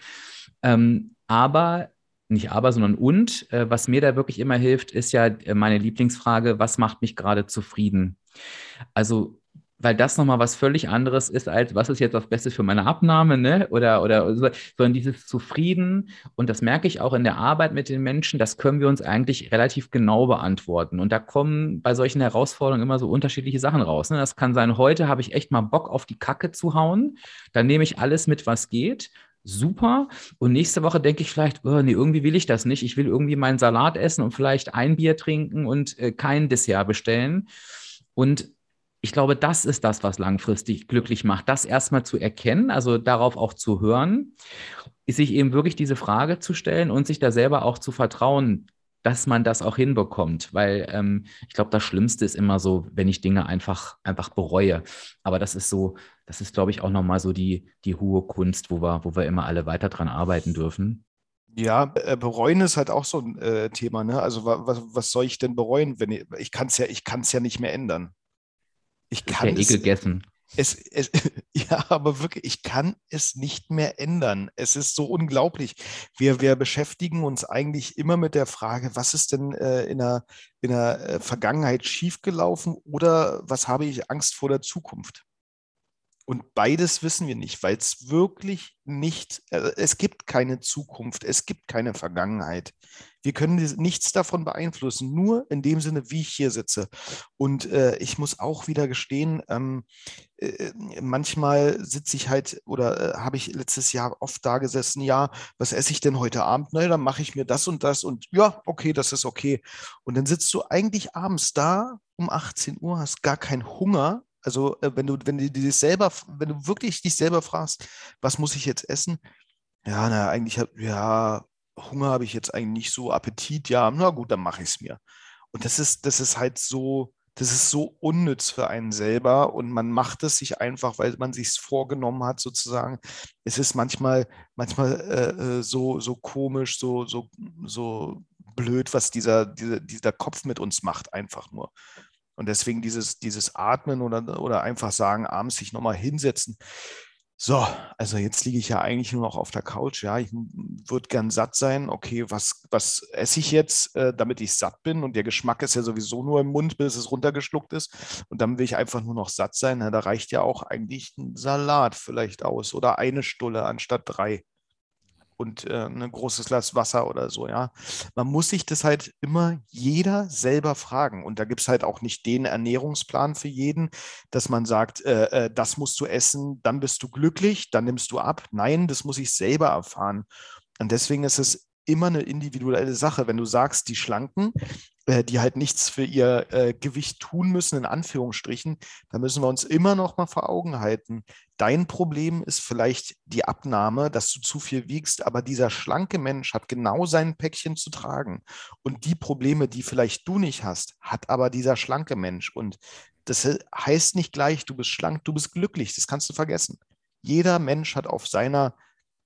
Ähm, aber nicht aber, sondern und. Äh, was mir da wirklich immer hilft, ist ja äh, meine Lieblingsfrage, was macht mich gerade zufrieden? Also, weil das nochmal was völlig anderes ist, als was ist jetzt das Beste für meine Abnahme, ne? Oder, oder so, sondern dieses Zufrieden, und das merke ich auch in der Arbeit mit den Menschen, das können wir uns eigentlich relativ genau beantworten. Und da kommen bei solchen Herausforderungen immer so unterschiedliche Sachen raus. Ne? Das kann sein, heute habe ich echt mal Bock auf die Kacke zu hauen, dann nehme ich alles mit, was geht super. Und nächste Woche denke ich vielleicht, oh, nee, irgendwie will ich das nicht. Ich will irgendwie meinen Salat essen und vielleicht ein Bier trinken und äh, kein Dessert bestellen. Und ich glaube, das ist das, was langfristig glücklich macht, das erstmal zu erkennen, also darauf auch zu hören, sich eben wirklich diese Frage zu stellen und sich da selber auch zu vertrauen, dass man das auch hinbekommt, weil ähm, ich glaube, das Schlimmste ist immer so, wenn ich Dinge einfach, einfach bereue. Aber das ist so, das ist, glaube ich, auch nochmal so die, die hohe Kunst, wo wir, wo wir immer alle weiter dran arbeiten dürfen. Ja, äh, bereuen ist halt auch so ein äh, Thema, ne? Also was, was soll ich denn bereuen, wenn ich, ich kann es ja, ich kann es ja nicht mehr ändern. Ich kann ja eh gegessen. Es, es, ja, aber wirklich, ich kann es nicht mehr ändern. Es ist so unglaublich. Wir, wir beschäftigen uns eigentlich immer mit der Frage, was ist denn äh, in, der, in der äh, Vergangenheit schiefgelaufen oder was habe ich Angst vor der Zukunft? Und beides wissen wir nicht, weil es wirklich nicht, äh, es gibt keine Zukunft, es gibt keine Vergangenheit. Wir können nichts davon beeinflussen, nur in dem Sinne, wie ich hier sitze. Und äh, ich muss auch wieder gestehen, ähm, äh, manchmal sitze ich halt oder äh, habe ich letztes Jahr oft da gesessen, ja, was esse ich denn heute Abend? Na, dann mache ich mir das und das und ja, okay, das ist okay. Und dann sitzt du eigentlich abends da um 18 Uhr, hast gar keinen Hunger also äh, wenn du, wenn du dich selber, wenn du wirklich dich selber fragst, was muss ich jetzt essen? Ja, na, eigentlich, ja, Hunger habe ich jetzt eigentlich nicht so, Appetit, ja, na gut, dann mache ich es mir. Und das ist, das ist halt so, das ist so unnütz für einen selber und man macht es sich einfach, weil man sich es vorgenommen hat, sozusagen. Es ist manchmal, manchmal äh, äh, so, so komisch, so, so, so blöd, was dieser, dieser, dieser Kopf mit uns macht, einfach nur. Und deswegen dieses, dieses Atmen oder, oder einfach sagen, abends sich nochmal hinsetzen. So, also jetzt liege ich ja eigentlich nur noch auf der Couch. Ja, ich würde gern satt sein. Okay, was, was esse ich jetzt, äh, damit ich satt bin? Und der Geschmack ist ja sowieso nur im Mund, bis es runtergeschluckt ist. Und dann will ich einfach nur noch satt sein. Ja, da reicht ja auch eigentlich ein Salat vielleicht aus oder eine Stulle anstatt drei und äh, ein großes Glas Wasser oder so, ja. Man muss sich das halt immer jeder selber fragen. Und da gibt es halt auch nicht den Ernährungsplan für jeden, dass man sagt, äh, äh, das musst du essen, dann bist du glücklich, dann nimmst du ab. Nein, das muss ich selber erfahren. Und deswegen ist es immer eine individuelle Sache. Wenn du sagst, die Schlanken, äh, die halt nichts für ihr äh, Gewicht tun müssen, in Anführungsstrichen, da müssen wir uns immer noch mal vor Augen halten. Dein Problem ist vielleicht die Abnahme, dass du zu viel wiegst, aber dieser schlanke Mensch hat genau sein Päckchen zu tragen. Und die Probleme, die vielleicht du nicht hast, hat aber dieser schlanke Mensch. Und das heißt nicht gleich, du bist schlank, du bist glücklich. Das kannst du vergessen. Jeder Mensch hat auf seiner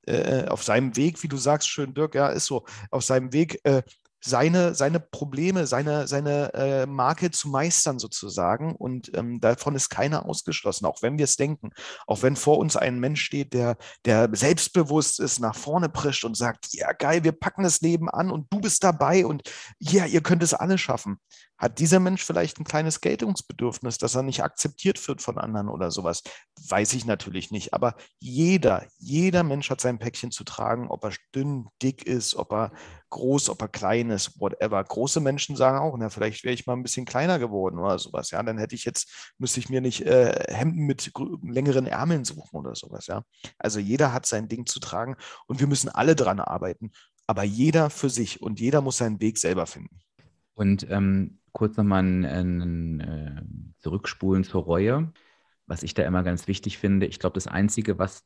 äh, auf seinem Weg, wie du sagst, schön Dirk, ja, ist so, auf seinem Weg äh, seine, seine Probleme, seine, seine äh, Marke zu meistern sozusagen. Und ähm, davon ist keiner ausgeschlossen, auch wenn wir es denken. Auch wenn vor uns ein Mensch steht, der, der selbstbewusst ist, nach vorne prischt und sagt, ja geil, wir packen das Leben an und du bist dabei und ja, ihr könnt es alle schaffen. Hat dieser Mensch vielleicht ein kleines Geltungsbedürfnis, dass er nicht akzeptiert wird von anderen oder sowas? Weiß ich natürlich nicht. Aber jeder, jeder Mensch hat sein Päckchen zu tragen, ob er dünn, dick ist, ob er groß, ob er klein ist, whatever. Große Menschen sagen auch, na, vielleicht wäre ich mal ein bisschen kleiner geworden oder sowas. Ja, dann hätte ich jetzt, müsste ich mir nicht äh, Hemden mit längeren Ärmeln suchen oder sowas. Ja, also jeder hat sein Ding zu tragen und wir müssen alle dran arbeiten. Aber jeder für sich und jeder muss seinen Weg selber finden. Und ähm, kurz nochmal ein, ein äh, Zurückspulen zur Reue. Was ich da immer ganz wichtig finde, ich glaube, das Einzige, was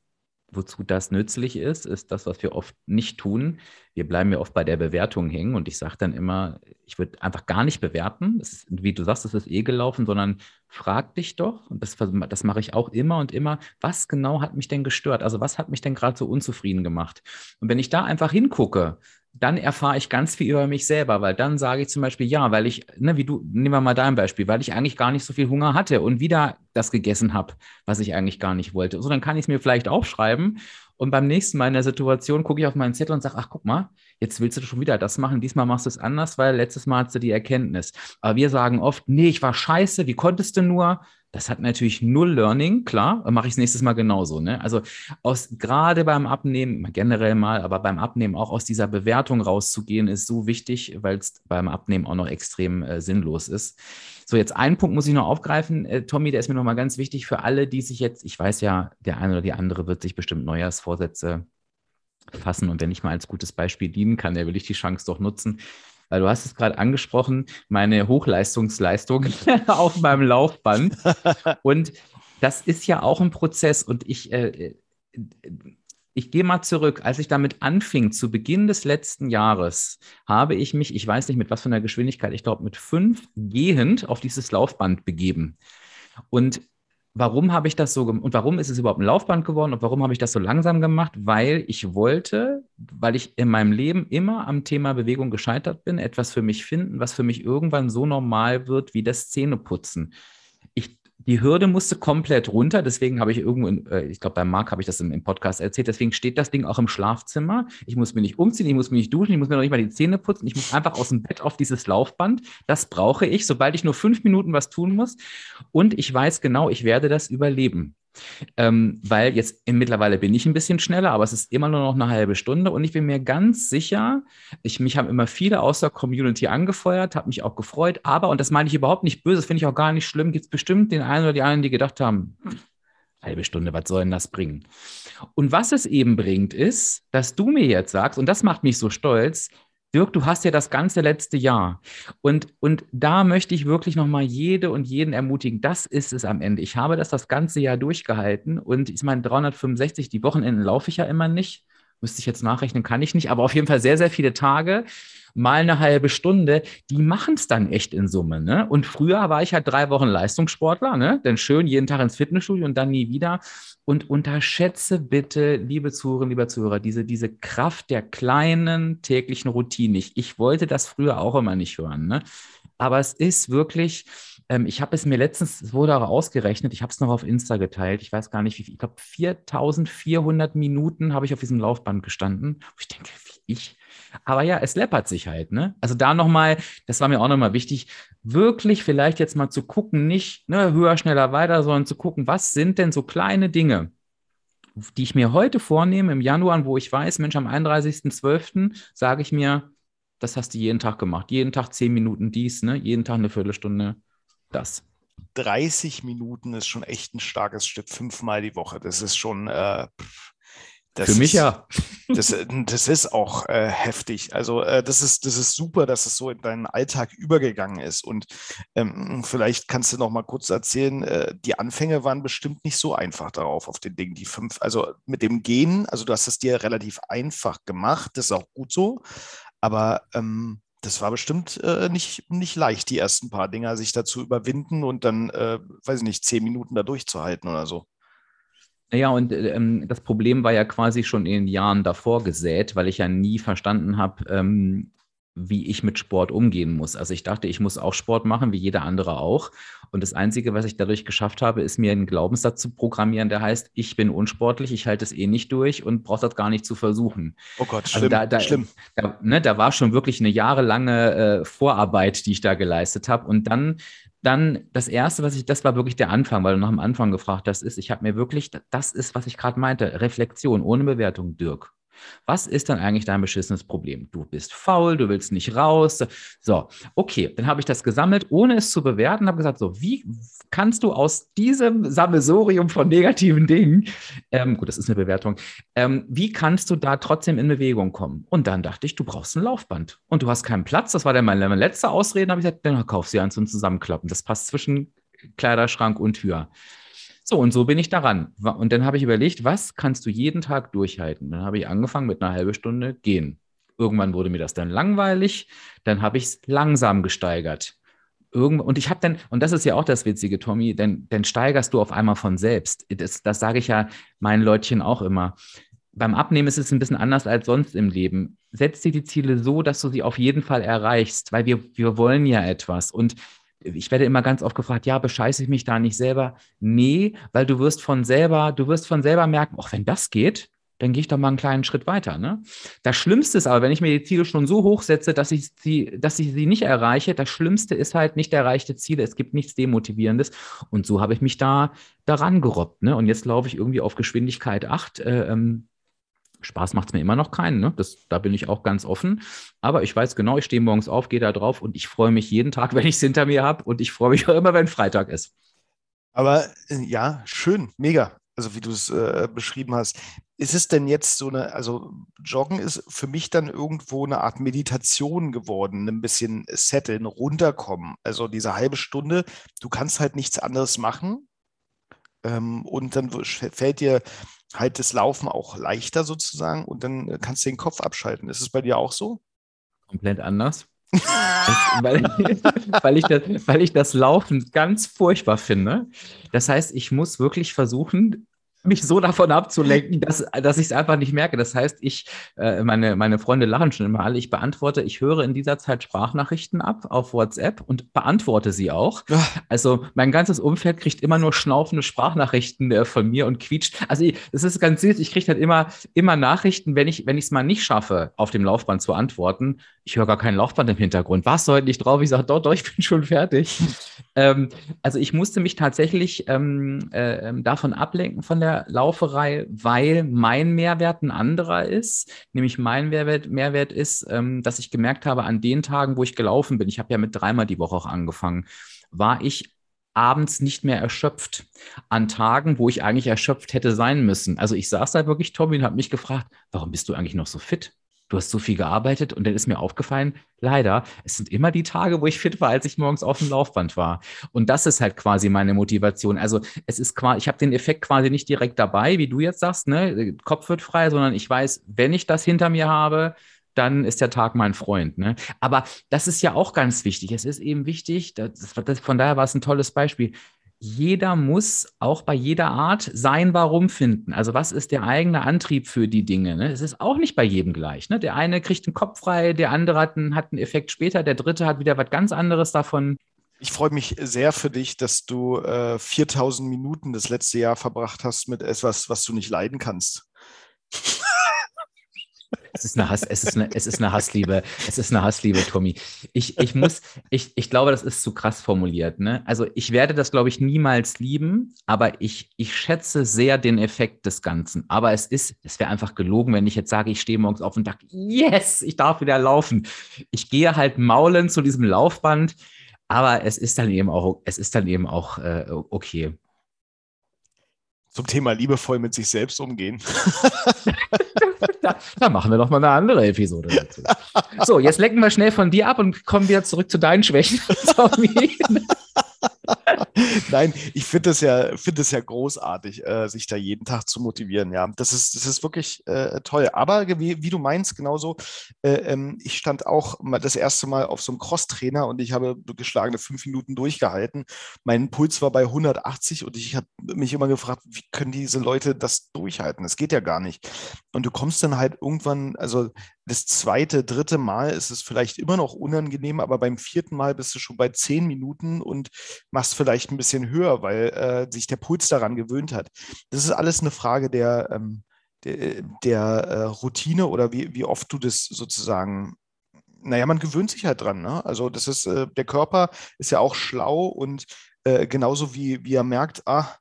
wozu das nützlich ist, ist das, was wir oft nicht tun. Wir bleiben ja oft bei der Bewertung hängen und ich sage dann immer, ich würde einfach gar nicht bewerten. Ist, wie du sagst, es ist eh gelaufen, sondern frag dich doch, und das, das mache ich auch immer und immer, was genau hat mich denn gestört? Also was hat mich denn gerade so unzufrieden gemacht? Und wenn ich da einfach hingucke, dann erfahre ich ganz viel über mich selber, weil dann sage ich zum Beispiel, ja, weil ich, ne, wie du, nehmen wir mal dein Beispiel, weil ich eigentlich gar nicht so viel Hunger hatte und wieder das gegessen habe, was ich eigentlich gar nicht wollte. So, dann kann ich es mir vielleicht aufschreiben und beim nächsten Mal in der Situation gucke ich auf meinen Zettel und sage, ach, guck mal, jetzt willst du schon wieder das machen, diesmal machst du es anders, weil letztes Mal hast du die Erkenntnis. Aber wir sagen oft, nee, ich war scheiße, wie konntest du nur? Das hat natürlich null Learning, klar, mache ich es nächstes Mal genauso. Ne? Also aus gerade beim Abnehmen, generell mal, aber beim Abnehmen auch aus dieser Bewertung rauszugehen, ist so wichtig, weil es beim Abnehmen auch noch extrem äh, sinnlos ist. So, jetzt einen Punkt muss ich noch aufgreifen. Äh, Tommy, der ist mir noch mal ganz wichtig für alle, die sich jetzt, ich weiß ja, der eine oder die andere wird sich bestimmt Neujahrsvorsätze fassen und wenn ich mal als gutes Beispiel dienen kann, der will ich die Chance doch nutzen weil du hast es gerade angesprochen, meine Hochleistungsleistung auf meinem Laufband. Und das ist ja auch ein Prozess und ich, äh, ich gehe mal zurück. Als ich damit anfing, zu Beginn des letzten Jahres, habe ich mich, ich weiß nicht mit was für einer Geschwindigkeit, ich glaube mit fünf gehend auf dieses Laufband begeben. Und warum habe ich das so gemacht und warum ist es überhaupt ein Laufband geworden und warum habe ich das so langsam gemacht? Weil ich wollte, weil ich in meinem Leben immer am Thema Bewegung gescheitert bin, etwas für mich finden, was für mich irgendwann so normal wird wie das Zähneputzen. Ich die Hürde musste komplett runter. Deswegen habe ich irgendwo, in, äh, ich glaube, bei Marc habe ich das im, im, Podcast erzählt. Deswegen steht das Ding auch im Schlafzimmer. Ich muss mir nicht umziehen, ich muss mir nicht duschen, ich muss mir noch nicht mal die Zähne putzen. Ich muss einfach aus dem Bett auf dieses Laufband. Das brauche ich, sobald ich nur fünf Minuten was tun muss. Und ich weiß genau, ich werde das überleben. Ähm, weil jetzt mittlerweile bin ich ein bisschen schneller, aber es ist immer nur noch eine halbe Stunde und ich bin mir ganz sicher, ich, mich haben immer viele aus der Community angefeuert, habe mich auch gefreut, aber, und das meine ich überhaupt nicht böse, das finde ich auch gar nicht schlimm, gibt es bestimmt den einen oder die anderen, die gedacht haben, halbe Stunde, was soll denn das bringen? Und was es eben bringt, ist, dass du mir jetzt sagst, und das macht mich so stolz, Dirk, du hast ja das ganze letzte Jahr. Und, und da möchte ich wirklich nochmal jede und jeden ermutigen. Das ist es am Ende. Ich habe das das ganze Jahr durchgehalten und ich meine, 365, die Wochenenden laufe ich ja immer nicht. Müsste ich jetzt nachrechnen, kann ich nicht, aber auf jeden Fall sehr, sehr viele Tage mal eine halbe Stunde, die machen es dann echt in Summe. Ne? Und früher war ich halt drei Wochen Leistungssportler, ne? denn schön jeden Tag ins Fitnessstudio und dann nie wieder. Und unterschätze bitte, liebe Zuhörerinnen, lieber Zuhörer, diese, diese Kraft der kleinen täglichen Routine. Ich, ich wollte das früher auch immer nicht hören. Ne? Aber es ist wirklich, ähm, ich habe es mir letztens, es wurde auch ausgerechnet, ich habe es noch auf Insta geteilt, ich weiß gar nicht wie viel, ich glaube 4400 Minuten habe ich auf diesem Laufband gestanden. Ich denke, wie ich aber ja, es läppert sich halt, ne? Also da nochmal, das war mir auch nochmal wichtig, wirklich vielleicht jetzt mal zu gucken, nicht ne, höher, schneller, weiter, sondern zu gucken, was sind denn so kleine Dinge, die ich mir heute vornehme im Januar, wo ich weiß, Mensch, am 31.12. sage ich mir, das hast du jeden Tag gemacht. Jeden Tag zehn Minuten dies, ne? jeden Tag eine Viertelstunde das. 30 Minuten ist schon echt ein starkes Stück, fünfmal die Woche. Das ist schon, äh, das Für mich ist, ja. Das, das ist auch äh, heftig. Also äh, das, ist, das ist super, dass es so in deinen Alltag übergegangen ist. Und ähm, vielleicht kannst du noch mal kurz erzählen, äh, die Anfänge waren bestimmt nicht so einfach darauf, auf den Dingen, die fünf, also mit dem Gehen, also du hast es dir relativ einfach gemacht, das ist auch gut so. Aber ähm, das war bestimmt äh, nicht, nicht leicht, die ersten paar Dinger sich dazu überwinden und dann, äh, weiß ich nicht, zehn Minuten da durchzuhalten oder so. Ja, und ähm, das Problem war ja quasi schon in den Jahren davor gesät, weil ich ja nie verstanden habe, ähm, wie ich mit Sport umgehen muss. Also ich dachte, ich muss auch Sport machen, wie jeder andere auch. Und das Einzige, was ich dadurch geschafft habe, ist mir einen Glaubenssatz zu programmieren, der heißt, ich bin unsportlich, ich halte es eh nicht durch und brauche das gar nicht zu versuchen. Oh Gott, also schlimm. Also da, da, schlimm. Da, ne, da war schon wirklich eine jahrelange äh, Vorarbeit, die ich da geleistet habe. Und dann dann das erste, was ich, das war wirklich der Anfang, weil du nach dem Anfang gefragt hast, ist, ich habe mir wirklich, das ist, was ich gerade meinte, Reflexion ohne Bewertung, Dirk. Was ist dann eigentlich dein beschissenes Problem? Du bist faul, du willst nicht raus. So, okay, dann habe ich das gesammelt, ohne es zu bewerten, habe gesagt, so, wie kannst du aus diesem Sammelsorium von negativen Dingen, ähm, gut, das ist eine Bewertung, ähm, wie kannst du da trotzdem in Bewegung kommen? Und dann dachte ich, du brauchst ein Laufband und du hast keinen Platz. Das war dann meine, letzte Ausrede. habe ich gesagt, dann kauf sie eins und zusammenklappen. Das passt zwischen Kleiderschrank und Tür. So, und so bin ich daran. Und dann habe ich überlegt, was kannst du jeden Tag durchhalten? Dann habe ich angefangen mit einer halben Stunde gehen. Irgendwann wurde mir das dann langweilig. Dann habe ich es langsam gesteigert. Irgend und ich habe dann, und das ist ja auch das Witzige, Tommy, denn, dann steigerst du auf einmal von selbst. Das, das sage ich ja meinen Leutchen auch immer. Beim Abnehmen ist es ein bisschen anders als sonst im Leben. Setz dir die Ziele so, dass du sie auf jeden Fall erreichst, weil wir, wir wollen ja etwas. Und ich werde immer ganz oft gefragt, ja, bescheiße ich mich da nicht selber? Nee, weil du wirst von selber, du wirst von selber merken, auch wenn das geht, dann gehe ich doch mal einen kleinen Schritt weiter. Ne? Das Schlimmste ist aber, wenn ich mir die Ziele schon so hoch setze, dass ich sie, dass ich sie nicht erreiche, das Schlimmste ist halt nicht erreichte Ziele. Es gibt nichts Demotivierendes. Und so habe ich mich da daran gerobbt. Ne? Und jetzt laufe ich irgendwie auf Geschwindigkeit 8. Äh, ähm, Spaß macht es mir immer noch keinen, ne? das, da bin ich auch ganz offen. Aber ich weiß genau, ich stehe morgens auf, gehe da drauf und ich freue mich jeden Tag, wenn ich es hinter mir habe und ich freue mich auch immer, wenn Freitag ist. Aber äh, ja, schön, mega. also wie du es äh, beschrieben hast. Ist es denn jetzt so eine, also Joggen ist für mich dann irgendwo eine Art Meditation geworden, ein bisschen setteln, runterkommen. Also diese halbe Stunde, du kannst halt nichts anderes machen. Ähm, und dann fällt dir halt das Laufen auch leichter sozusagen und dann äh, kannst du den Kopf abschalten. Ist es bei dir auch so? Komplett anders. weil, weil, ich das, weil ich das Laufen ganz furchtbar finde. Das heißt, ich muss wirklich versuchen, mich so davon abzulenken, dass, dass ich es einfach nicht merke. Das heißt, ich, äh, meine, meine Freunde lachen schon immer alle, ich beantworte, ich höre in dieser Zeit Sprachnachrichten ab auf WhatsApp und beantworte sie auch. Also mein ganzes Umfeld kriegt immer nur schnaufende Sprachnachrichten äh, von mir und quietscht. Also es ist ganz süß, ich kriege halt immer, immer Nachrichten, wenn ich wenn es mal nicht schaffe, auf dem Laufband zu antworten. Ich höre gar kein Laufband im Hintergrund. Warst du heute nicht drauf? Ich sage, doch, doch, ich bin schon fertig. Ähm, also ich musste mich tatsächlich ähm, äh, ähm, davon ablenken von der Lauferei, weil mein Mehrwert ein anderer ist. Nämlich mein Mehrwert, Mehrwert ist, ähm, dass ich gemerkt habe, an den Tagen, wo ich gelaufen bin, ich habe ja mit dreimal die Woche auch angefangen, war ich abends nicht mehr erschöpft. An Tagen, wo ich eigentlich erschöpft hätte sein müssen. Also ich saß da wirklich, Tommy, und habe mich gefragt, warum bist du eigentlich noch so fit? Du hast so viel gearbeitet und dann ist mir aufgefallen, leider, es sind immer die Tage, wo ich fit war, als ich morgens auf dem Laufband war. Und das ist halt quasi meine Motivation. Also es ist quasi, ich habe den Effekt quasi nicht direkt dabei, wie du jetzt sagst, ne, Kopf wird frei, sondern ich weiß, wenn ich das hinter mir habe, dann ist der Tag mein Freund. Ne? Aber das ist ja auch ganz wichtig. Es ist eben wichtig, das, das, von daher war es ein tolles Beispiel jeder muss auch bei jeder Art sein Warum finden. Also was ist der eigene Antrieb für die Dinge? Ne? Es ist auch nicht bei jedem gleich. Ne? Der eine kriegt den Kopf frei, der andere hat einen, hat einen Effekt später, der dritte hat wieder was ganz anderes davon. Ich freue mich sehr für dich, dass du äh, 4000 Minuten das letzte Jahr verbracht hast mit etwas, was du nicht leiden kannst. Es ist eine Hass, es ist eine, es ist eine Hassliebe. Es ist eine Hassliebe, Tommy. Ich, ich muss, ich, ich glaube, das ist zu krass formuliert. Ne? Also ich werde das, glaube ich, niemals lieben, aber ich, ich schätze sehr den Effekt des Ganzen. Aber es ist, es wäre einfach gelogen, wenn ich jetzt sage, ich stehe morgens auf und sage, yes, ich darf wieder laufen. Ich gehe halt maulend zu diesem Laufband, aber es ist dann eben auch, es ist dann eben auch äh, okay zum Thema liebevoll mit sich selbst umgehen. da, da, machen wir doch mal eine andere Episode dazu. So, jetzt lecken wir schnell von dir ab und kommen wieder zurück zu deinen Schwächen. Nein, ich finde es ja, finde es ja großartig, äh, sich da jeden Tag zu motivieren. Ja, das ist, das ist wirklich äh, toll. Aber wie, wie, du meinst, genauso, äh, ähm, ich stand auch mal das erste Mal auf so einem Crosstrainer und ich habe geschlagene fünf Minuten durchgehalten. Mein Puls war bei 180 und ich habe mich immer gefragt, wie können diese Leute das durchhalten? Das geht ja gar nicht. Und du kommst dann halt irgendwann, also das zweite, dritte Mal ist es vielleicht immer noch unangenehm, aber beim vierten Mal bist du schon bei zehn Minuten und machst vielleicht ein bisschen höher, weil äh, sich der Puls daran gewöhnt hat. Das ist alles eine Frage der, ähm, der, der äh, Routine oder wie, wie oft du das sozusagen naja, man gewöhnt sich halt dran. Ne? Also das ist, äh, der Körper ist ja auch schlau und äh, genauso wie, wie er merkt, ah,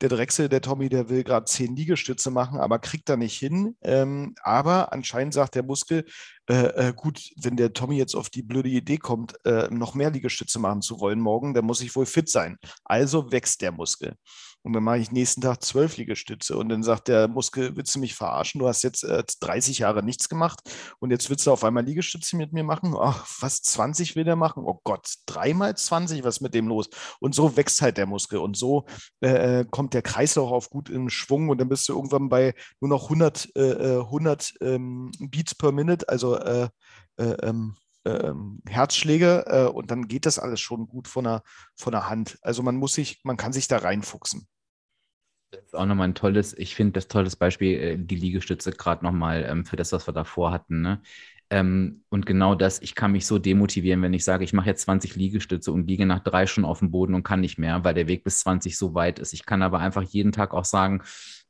der Drechsel, der Tommy, der will gerade zehn Liegestütze machen, aber kriegt da nicht hin. Ähm, aber anscheinend sagt der Muskel, äh, äh, gut, wenn der Tommy jetzt auf die blöde Idee kommt, äh, noch mehr Liegestütze machen zu wollen morgen, dann muss ich wohl fit sein. Also wächst der Muskel. Und dann mache ich nächsten Tag zwölf Liegestütze. Und dann sagt der Muskel, willst du mich verarschen? Du hast jetzt äh, 30 Jahre nichts gemacht und jetzt willst du auf einmal Liegestütze mit mir machen? Ach, was, 20 will der machen? Oh Gott, dreimal 20, was ist mit dem los? Und so wächst halt der Muskel und so äh, äh, kommt der Kreislauf auf gut in Schwung und dann bist du irgendwann bei nur noch 100, äh, 100 äh, ähm, Beats per Minute, also äh, ähm, ähm, Herzschläge äh, und dann geht das alles schon gut von der, von der Hand. Also man muss sich, man kann sich da reinfuchsen. Das ist auch nochmal ein tolles, ich finde das tolles Beispiel, äh, die Liegestütze gerade nochmal ähm, für das, was wir davor hatten. Ne? Ähm, und genau das, ich kann mich so demotivieren, wenn ich sage, ich mache jetzt 20 Liegestütze und liege nach drei schon auf dem Boden und kann nicht mehr, weil der Weg bis 20 so weit ist. Ich kann aber einfach jeden Tag auch sagen,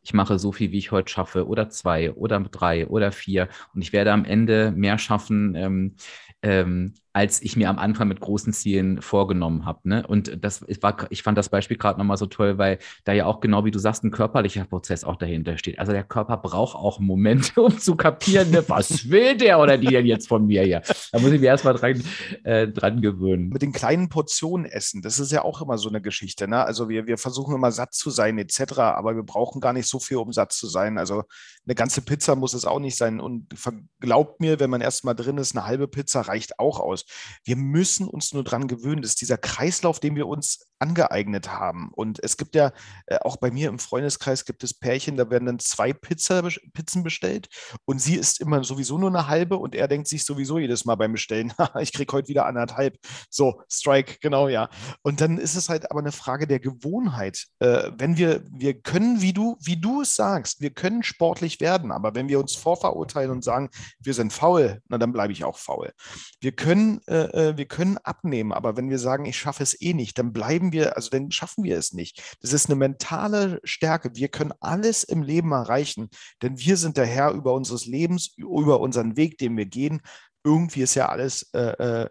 ich mache so viel, wie ich heute schaffe, oder zwei, oder drei, oder vier. Und ich werde am Ende mehr schaffen, ähm, ähm, als ich mir am Anfang mit großen Zielen vorgenommen habe. Ne? Und das war, ich fand das Beispiel gerade nochmal so toll, weil da ja auch genau wie du sagst, ein körperlicher Prozess auch dahinter steht. Also der Körper braucht auch Momente, um zu kapieren, ne? was will der oder die denn jetzt von mir hier? Da muss ich mir erstmal dran, äh, dran gewöhnen. Mit den kleinen Portionen essen, das ist ja auch immer so eine Geschichte. Ne? Also wir, wir versuchen immer satt zu sein etc., aber wir brauchen gar nicht so viel, um satt zu sein. Also eine ganze Pizza muss es auch nicht sein. Und glaubt mir, wenn man erstmal drin ist, eine halbe Pizza reicht auch aus. Wir müssen uns nur dran gewöhnen. Das ist dieser Kreislauf, den wir uns angeeignet haben. Und es gibt ja, äh, auch bei mir im Freundeskreis gibt es Pärchen, da werden dann zwei Pizza, Pizzen bestellt und sie isst immer sowieso nur eine halbe und er denkt sich sowieso jedes Mal beim Bestellen, ich kriege heute wieder anderthalb. So, Strike, genau, ja. Und dann ist es halt aber eine Frage der Gewohnheit. Äh, wenn wir, wir können, wie du, wie du es sagst, wir können sportlich werden, aber wenn wir uns vorverurteilen und sagen, wir sind faul, na dann bleibe ich auch faul. Wir können, äh, äh wir können abnehmen, aber wenn wir sagen, ich schaffe es eh nicht, dann bleiben wir, also dann schaffen wir es nicht. Das ist eine mentale Stärke. Wir können alles im Leben erreichen, denn wir sind der Herr über unseres Lebens, über unseren Weg, den wir gehen. Irgendwie ist ja alles äh, äh,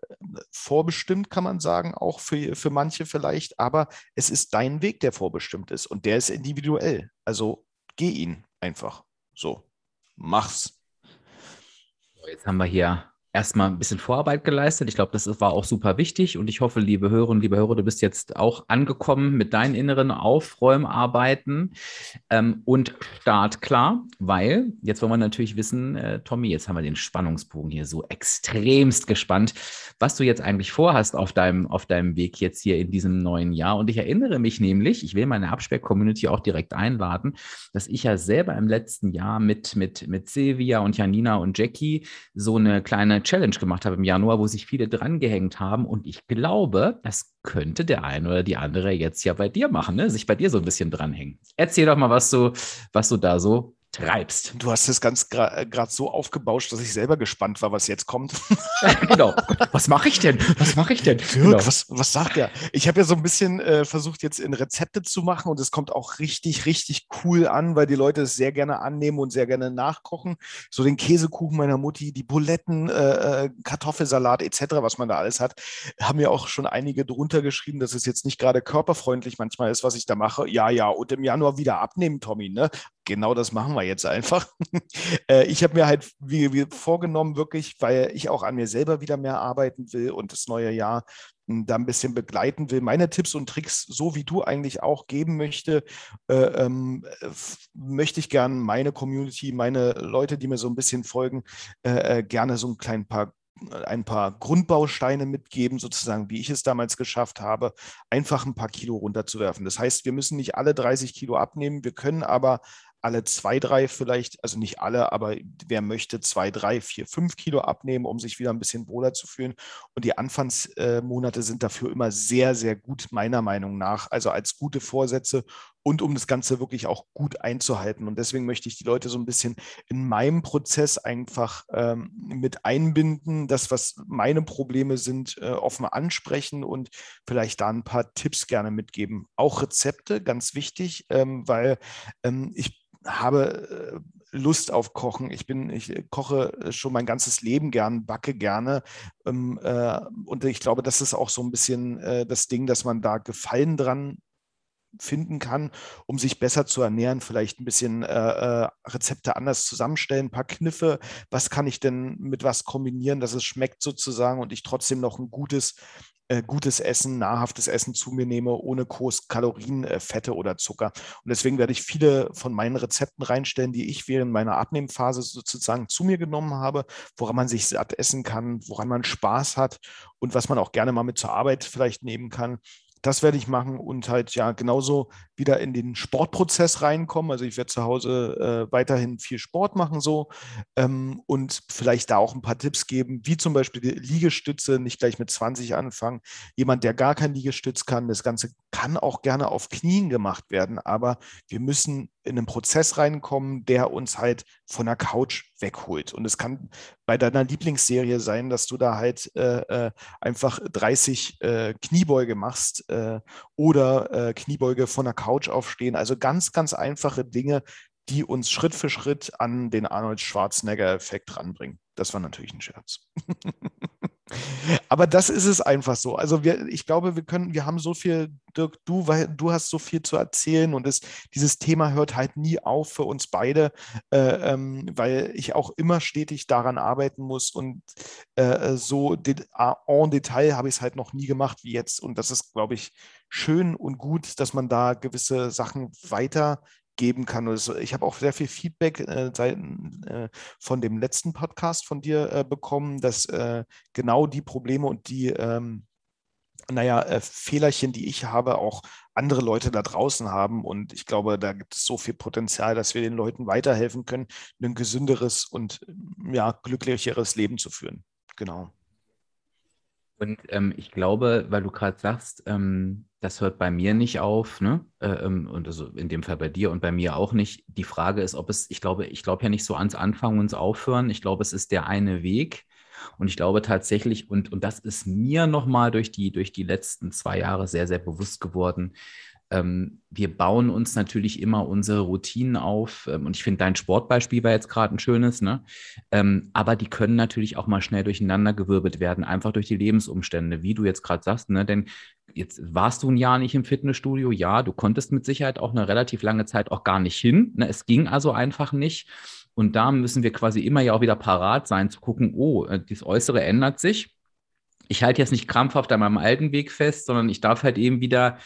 vorbestimmt, kann man sagen, auch für, für manche vielleicht, aber es ist dein Weg, der vorbestimmt ist und der ist individuell. Also geh ihn einfach. So, mach's. Jetzt haben wir hier erstmal ein bisschen Vorarbeit geleistet. Ich glaube, das war auch super wichtig und ich hoffe, liebe Hörerinnen, liebe Hörer, du bist jetzt auch angekommen mit deinen inneren Aufräumarbeiten ähm, und startklar, weil jetzt wollen wir natürlich wissen, äh, Tommy, jetzt haben wir den Spannungsbogen hier so extremst gespannt, was du jetzt eigentlich vorhast auf deinem, auf deinem Weg jetzt hier in diesem neuen Jahr. Und ich erinnere mich nämlich, ich will meine Absperr-Community auch direkt einladen, dass ich ja selber im letzten Jahr mit, mit, mit Silvia und Janina und Jackie so eine kleine Challenge gemacht habe im Januar, wo sich viele drangehängt haben. Und ich glaube, das könnte der eine oder die andere jetzt ja bei dir machen, ne? sich bei dir so ein bisschen dranhängen. Erzähl doch mal, was du, was du da so treibst. Du hast es ganz gerade so aufgebauscht, dass ich selber gespannt war, was jetzt kommt. genau. Was mache ich denn? Was mache ich denn? Dirk, genau. was, was sagt er? Ich habe ja so ein bisschen äh, versucht, jetzt in Rezepte zu machen und es kommt auch richtig, richtig cool an, weil die Leute es sehr gerne annehmen und sehr gerne nachkochen. So den Käsekuchen meiner Mutti, die Buletten, äh, äh Kartoffelsalat etc., was man da alles hat, haben ja auch schon einige drunter geschrieben, dass es jetzt nicht gerade körperfreundlich manchmal ist, was ich da mache. Ja, ja, und im Januar wieder abnehmen, Tommy, ne? Genau das machen wir jetzt einfach. Äh, ich habe mir halt wie, wie vorgenommen, wirklich, weil ich auch an mir selber wieder mehr arbeiten will und das neue Jahr hm, da ein bisschen begleiten will, meine Tipps und Tricks, so wie du eigentlich auch geben möchte, äh, ähm, möchte ich gerne meine Community, meine Leute, die mir so ein bisschen folgen, äh, äh gerne so ein klein paar ein paar Grundbausteine mitgeben, sozusagen, wie ich es damals geschafft habe, einfach ein paar Kilo runterzuwerfen. Das heißt, wir müssen nicht alle 30 Kilo abnehmen, wir können aber alle zwei, drei vielleicht, also nicht alle, aber wer möchte zwei, drei, vier, fünf Kilo abnehmen, um sich wieder ein bisschen wohler zu fühlen. Und die Anfangsmonate sind dafür immer sehr, sehr gut, meiner Meinung nach. Also als gute Vorsätze und um das Ganze wirklich auch gut einzuhalten. Und deswegen möchte ich die Leute so ein bisschen in meinem Prozess einfach ähm, mit einbinden, das, was meine Probleme sind, äh, offen ansprechen und vielleicht da ein paar Tipps gerne mitgeben. Auch Rezepte, ganz wichtig, ähm, weil ähm, ich habe äh, Lust auf Kochen. Ich bin, ich koche schon mein ganzes Leben gern, backe gerne. Ähm, äh, und ich glaube, das ist auch so ein bisschen äh, das Ding, dass man da Gefallen dran finden kann, um sich besser zu ernähren, vielleicht ein bisschen äh, Rezepte anders zusammenstellen, ein paar Kniffe, was kann ich denn mit was kombinieren, dass es schmeckt sozusagen und ich trotzdem noch ein gutes äh, gutes Essen, nahrhaftes Essen zu mir nehme, ohne groß Kalorien, äh, Fette oder Zucker. Und deswegen werde ich viele von meinen Rezepten reinstellen, die ich während meiner Abnehmphase sozusagen zu mir genommen habe, woran man sich satt essen kann, woran man Spaß hat und was man auch gerne mal mit zur Arbeit vielleicht nehmen kann das werde ich machen und halt ja genauso wieder in den Sportprozess reinkommen. Also ich werde zu Hause äh, weiterhin viel Sport machen so ähm, und vielleicht da auch ein paar Tipps geben, wie zum Beispiel die Liegestütze, nicht gleich mit 20 anfangen. Jemand, der gar kein Liegestütz kann, das Ganze kann auch gerne auf Knien gemacht werden, aber wir müssen in einen Prozess reinkommen, der uns halt von der Couch wegholt. Und es kann bei deiner Lieblingsserie sein, dass du da halt äh, äh einfach 30 äh, Kniebeuge machst äh, oder äh, Kniebeuge von der Couch aufstehen. Also ganz, ganz einfache Dinge, die uns Schritt für Schritt an den Arnold Schwarzenegger-Effekt ranbringen. Das war natürlich ein Scherz. Aber das ist es einfach so. Also wir, ich glaube, wir können, wir haben so viel, Dirk, du, weil du hast so viel zu erzählen und es, dieses Thema hört halt nie auf für uns beide, äh, ähm, weil ich auch immer stetig daran arbeiten muss und äh, so en Detail habe ich es halt noch nie gemacht wie jetzt. Und das ist, glaube ich, schön und gut, dass man da gewisse Sachen weiter geben kann. Ich habe auch sehr viel Feedback äh, äh, von dem letzten Podcast von dir äh, bekommen, dass genau die Probleme und die, ähm, naja, Fehlerchen, die ich habe, auch andere Leute da draußen haben. Und ich glaube, da gibt es so viel Potenzial, dass wir den Leuten weiterhelfen können, ein gesünderes und ja, glücklicheres Leben zu führen. Genau. Und ähm, ich glaube, weil du gerade sagst, ähm, das hört bei mir nicht auf, ne? Äh, ähm, und also in dem Fall bei dir und bei mir auch nicht. Die Frage ist, ob es, ich glaube, ich glaube ja nicht so ans Anfangen und Aufhören. Ich glaube, es ist der eine Weg. Und ich glaube tatsächlich, und, und das ist mir nochmal durch die, durch die letzten zwei Jahre sehr, sehr bewusst geworden, ähm, wir bauen uns natürlich immer unsere Routinen auf. Ähm, und ich finde, dein Sportbeispiel war jetzt gerade ein schönes, ne? Ähm, aber die können natürlich auch mal schnell durcheinandergewirbelt werden, einfach durch die Lebensumstände, wie du jetzt gerade sagst, ne? Denn jetzt warst du ein Jahr nicht im Fitnessstudio. Ja, du konntest mit Sicherheit auch eine relativ lange Zeit auch gar nicht hin. Ne? Es ging also einfach nicht. Und da müssen wir quasi immer ja auch wieder parat sein, zu gucken, oh, äh, das Äußere ändert sich. Ich halte jetzt nicht krampfhaft an meinem alten Weg fest, sondern ich darf halt eben wieder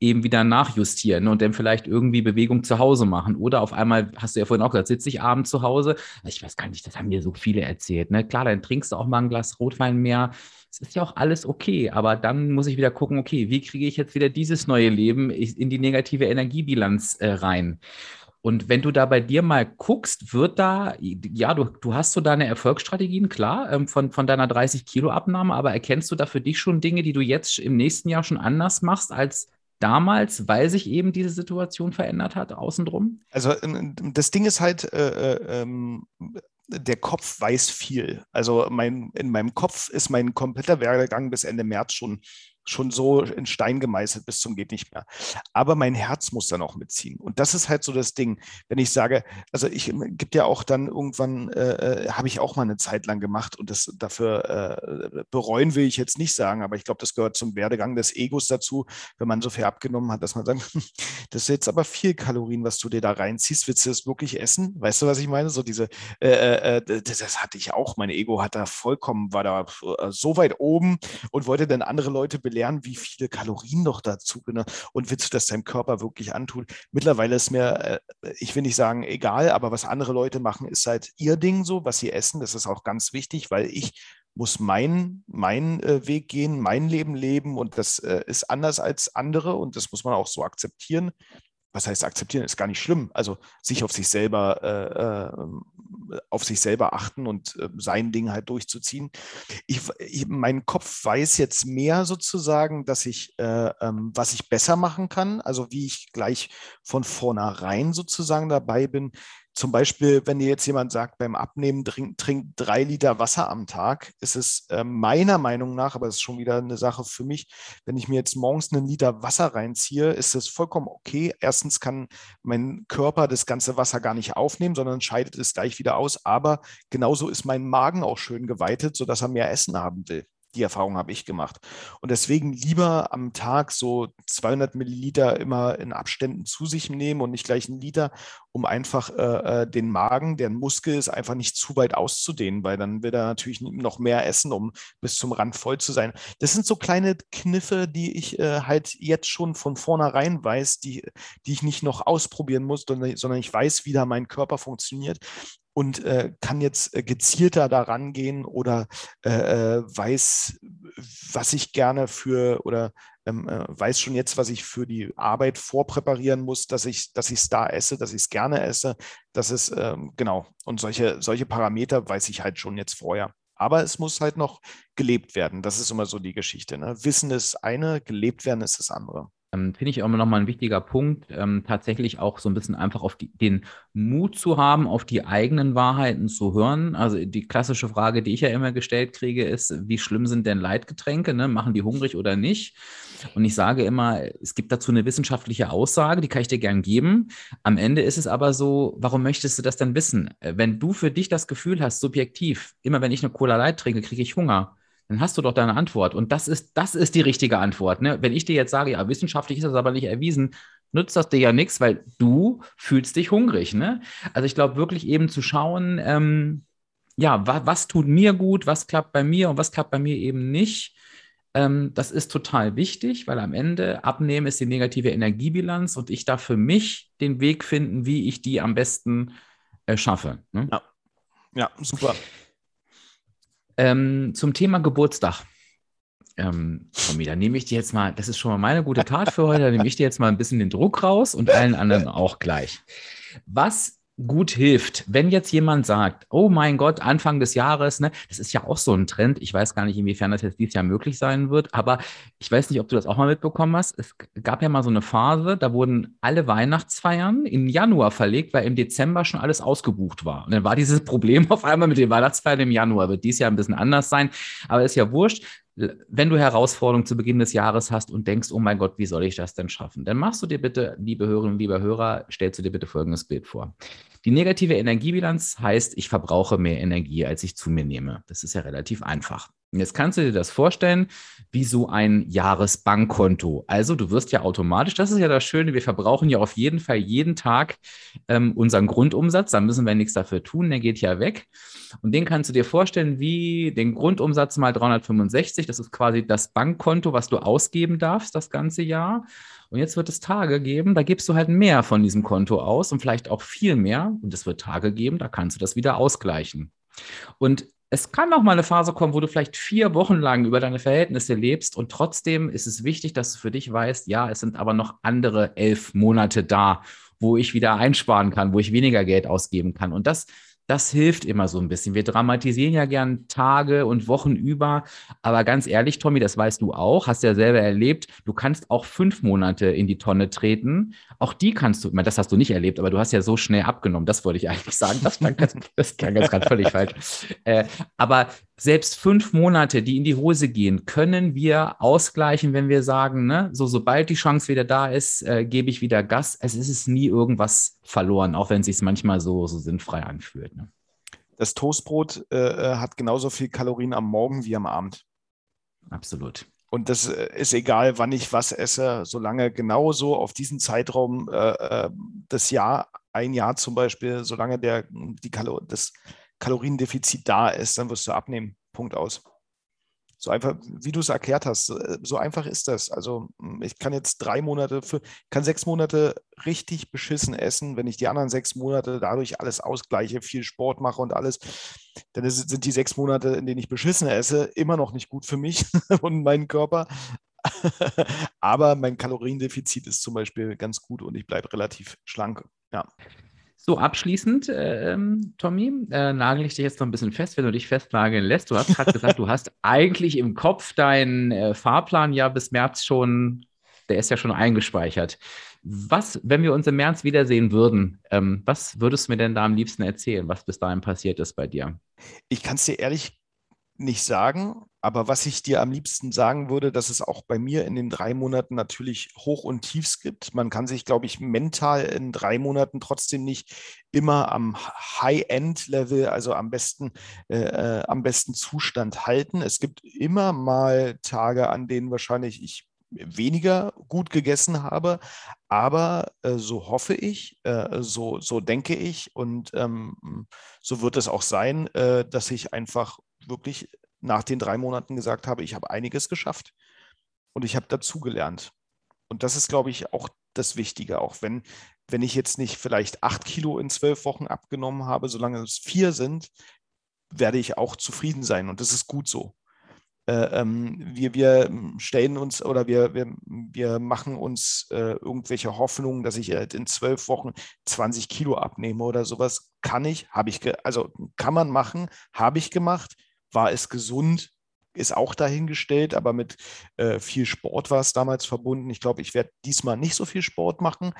eben wieder nachjustieren und dann vielleicht irgendwie Bewegung zu Hause machen. Oder auf einmal, hast du ja vorhin auch gesagt, sitze ich abends zu Hause. Ich weiß gar nicht, das haben mir so viele erzählt. Ne? Klar, dann trinkst du auch mal ein Glas Rotwein mehr. Es ist ja auch alles okay, aber dann muss ich wieder gucken, okay, wie kriege ich jetzt wieder dieses neue Leben in die negative Energiebilanz äh, rein? Und wenn du da bei dir mal guckst, wird da, ja, du, du hast so deine Erfolgsstrategien, klar, ähm, von, von deiner 30-Kilo-Abnahme, aber erkennst du da für dich schon Dinge, die du jetzt im nächsten Jahr schon anders machst als damals, weil sich eben diese Situation verändert hat, außenrum? Also ähm, das Ding ist halt, äh, äh, ähm, der Kopf weiß viel. Also mein, in meinem Kopf ist mein kompletter Werdegang bis Ende März schon schon so in Stein gemeißelt bis zum geht nicht mehr. Aber mein Herz muss dann auch mitziehen. Und das ist halt so das Ding, wenn ich sage, also ich gibt ja auch dann irgendwann, äh, äh, habe ich auch mal eine Zeit lang gemacht und das dafür äh, bereuen will ich jetzt nicht sagen, aber ich glaube, das gehört zum Werdegang des Egos dazu, wenn man so viel abgenommen hat, dass man sagt, das ist jetzt aber viel Kalorien, was du dir da reinziehst, willst du das wirklich essen? Weißt du, was ich meine? So diese, äh, äh, äh das, das, hatte ich auch, mein Ego hat da vollkommen, war da so weit oben und wollte dann andere Leute belegen, lernen, wie viele Kalorien noch dazu genau, und willst du das deinem Körper wirklich antun. Mittlerweile ist mir, äh, ich will nicht sagen egal, aber was andere Leute machen, ist halt ihr Ding so, was sie essen. Das ist auch ganz wichtig, weil ich muss meinen mein, äh, Weg gehen, mein Leben leben und das äh, ist anders als andere und das muss man auch so akzeptieren was heißt akzeptieren, ist gar nicht schlimm. Also sich auf sich selber, äh, äh, auf sich selber achten und äh, sein Ding halt durchzuziehen. Ich, ich, mein Kopf weiß jetzt mehr sozusagen, dass ich, äh, ähm, was ich besser machen kann, also wie ich gleich von vornherein sozusagen dabei bin, zum Beispiel, wenn dir jetzt jemand sagt, beim Abnehmen trinkt trink drei Liter Wasser am Tag, ist es äh, meiner Meinung nach, aber es ist schon wieder eine Sache für mich, wenn ich mir jetzt morgens einen Liter Wasser reinziehe, ist es vollkommen okay. Erstens kann mein Körper das ganze Wasser gar nicht aufnehmen, sondern scheidet es gleich wieder aus. Aber genauso ist mein Magen auch schön geweitet, sodass er mehr Essen haben will. Die Erfahrung habe ich gemacht. Und deswegen lieber am Tag so 200 Milliliter immer in Abständen zu sich nehmen und nicht gleich einen Liter, um einfach äh, äh, den Magen, der ein Muskel ist, einfach nicht zu weit auszudehnen, weil dann wird er natürlich noch mehr essen, um bis zum Rand voll zu sein. Das sind so kleine Kniffe, die ich äh, halt jetzt schon von vornherein weiß, die, die ich nicht noch ausprobieren muss, sondern ich weiß, wie da mein Körper funktioniert und äh, kann jetzt äh, gezielter daran gehen oder äh, äh, weiß, was ich gerne für oder ähm, äh, weiß schon jetzt, was ich für die Arbeit vorpräparieren muss, dass ich dass ich es da esse, dass ich es gerne esse, dass es ähm, genau und solche solche Parameter weiß ich halt schon jetzt vorher. Aber es muss halt noch gelebt werden. Das ist immer so die Geschichte. Ne? Wissen ist eine, gelebt werden ist das andere. Ähm, Finde ich auch immer nochmal ein wichtiger Punkt, ähm, tatsächlich auch so ein bisschen einfach auf die, den Mut zu haben, auf die eigenen Wahrheiten zu hören. Also die klassische Frage, die ich ja immer gestellt kriege, ist, wie schlimm sind denn Leitgetränke? Ne? Machen die hungrig oder nicht? Und ich sage immer, es gibt dazu eine wissenschaftliche Aussage, die kann ich dir gern geben. Am Ende ist es aber so, warum möchtest du das denn wissen? Äh, wenn du für dich das Gefühl hast, subjektiv, immer wenn ich eine Cola Light trinke, kriege ich Hunger dann hast du doch deine Antwort. Und das ist, das ist die richtige Antwort. Ne? Wenn ich dir jetzt sage, ja, wissenschaftlich ist das aber nicht erwiesen, nützt das dir ja nichts, weil du fühlst dich hungrig. Ne? Also ich glaube wirklich eben zu schauen, ähm, ja, wa was tut mir gut, was klappt bei mir und was klappt bei mir eben nicht. Ähm, das ist total wichtig, weil am Ende abnehmen ist die negative Energiebilanz und ich darf für mich den Weg finden, wie ich die am besten äh, schaffe. Ne? Ja. ja, super. Ähm, zum Thema Geburtstag. Ähm, Tommy, dann nehme ich dir jetzt mal, das ist schon mal meine gute Tat für heute, dann nehme ich dir jetzt mal ein bisschen den Druck raus und allen anderen auch gleich. Was gut hilft, wenn jetzt jemand sagt, oh mein Gott, Anfang des Jahres, ne, das ist ja auch so ein Trend. Ich weiß gar nicht, inwiefern das jetzt dieses Jahr möglich sein wird, aber ich weiß nicht, ob du das auch mal mitbekommen hast. Es gab ja mal so eine Phase, da wurden alle Weihnachtsfeiern in Januar verlegt, weil im Dezember schon alles ausgebucht war. Und dann war dieses Problem auf einmal mit den Weihnachtsfeiern im Januar. Wird dieses Jahr ein bisschen anders sein, aber ist ja wurscht wenn du Herausforderungen zu Beginn des Jahres hast und denkst, oh mein Gott, wie soll ich das denn schaffen? Dann machst du dir bitte, liebe Hörerinnen, lieber Hörer, stellst du dir bitte folgendes Bild vor. Die negative Energiebilanz heißt, ich verbrauche mehr Energie, als ich zu mir nehme. Das ist ja relativ einfach. Jetzt kannst du dir das vorstellen, wie so ein Jahresbankkonto. Also du wirst ja automatisch, das ist ja das Schöne, wir verbrauchen ja auf jeden Fall jeden Tag ähm, unseren Grundumsatz, da müssen wir nichts dafür tun, der geht ja weg. Und den kannst du dir vorstellen wie den Grundumsatz mal 365, das ist quasi das Bankkonto, was du ausgeben darfst das ganze Jahr. Und jetzt wird es Tage geben, da gibst du halt mehr von diesem Konto aus und vielleicht auch viel mehr. Und es wird Tage geben, da kannst du das wieder ausgleichen. Und es kann auch mal eine Phase kommen, wo du vielleicht vier Wochen lang über deine Verhältnisse lebst und trotzdem ist es wichtig, dass du für dich weißt, ja, es sind aber noch andere elf Monate da, wo ich wieder einsparen kann, wo ich weniger Geld ausgeben kann. Und das das hilft immer so ein bisschen. Wir dramatisieren ja gern Tage und Wochen über, aber ganz ehrlich, Tommy, das weißt du auch, hast ja selber erlebt, du kannst auch fünf Monate in die Tonne treten. Auch die kannst du, das hast du nicht erlebt, aber du hast ja so schnell abgenommen, das wollte ich eigentlich sagen. Das klang, ganz, das klang jetzt gerade völlig falsch. Äh, aber selbst fünf Monate, die in die Hose gehen, können wir ausgleichen, wenn wir sagen, ne, so sobald die Chance wieder da ist, äh, gebe ich wieder Gas. Es ist nie irgendwas verloren, auch wenn es sich manchmal so, so sinnfrei anfühlt. Ne? Das Toastbrot äh, äh, hat genauso viel Kalorien am Morgen wie am Abend. Absolut. Und das äh, ist egal, wann ich was esse, solange genauso auf diesen Zeitraum äh, äh, das Jahr, ein Jahr zum Beispiel, solange der, die Kalo das Kaloriendefizit da ist, dann wirst du abnehmen. Punkt aus. So einfach, wie du es erklärt hast, äh, so einfach ist das. Also hm, ich kann jetzt drei Monate, kann sechs Monate richtig beschissen essen, wenn ich die anderen sechs Monate dadurch alles ausgleiche, viel Sport mache und alles, dann sind die sechs Monate, in denen ich beschissen esse, immer noch nicht gut für mich und meinen Körper. Aber mein Kaloriendefizit ist zum Beispiel ganz gut und ich bleibe relativ schlank. Ja. So, abschließend, äh, Tommy, äh, nagel ich dich jetzt noch ein bisschen fest, wenn du dich festnageln lässt. Du hast gerade gesagt, du hast eigentlich im Kopf deinen äh, Fahrplan ja bis März schon, der ist ja schon eingespeichert. Was, wenn wir uns im März wiedersehen würden, ähm, was würdest du mir denn da am liebsten erzählen, was bis dahin passiert ist bei dir? Ich kann es dir ehrlich nicht sagen, aber was ich dir am liebsten sagen würde, dass es auch bei mir in den drei Monaten natürlich Hoch und Tiefs gibt. Man kann sich, glaube ich, mental in drei Monaten trotzdem nicht immer am High-End-Level, also am besten, äh, äh, am besten Zustand halten. Es gibt immer mal Tage, an denen wahrscheinlich ich weniger gut gegessen habe, aber äh, so hoffe ich, äh, so, so denke ich und ähm, so wird es auch sein, äh, dass ich einfach wirklich nach den drei Monaten gesagt habe, ich habe einiges geschafft und ich habe dazugelernt. Und das ist, glaube ich, auch das Wichtige, auch wenn, wenn ich jetzt nicht vielleicht acht Kilo in zwölf Wochen abgenommen habe, solange es vier sind, werde ich auch zufrieden sein und das ist gut so. Äh, ähm, wir, wir stellen uns oder wir, wir, wir machen uns äh, irgendwelche Hoffnungen, dass ich halt in zwölf Wochen 20 Kilo abnehme oder sowas. Kann ich, habe ich, also kann man machen, habe ich gemacht war es gesund? Ist auch dahingestellt, aber mit äh, viel Sport war es damals verbunden. Ich glaube, ich werde diesmal nicht so viel Sport machen,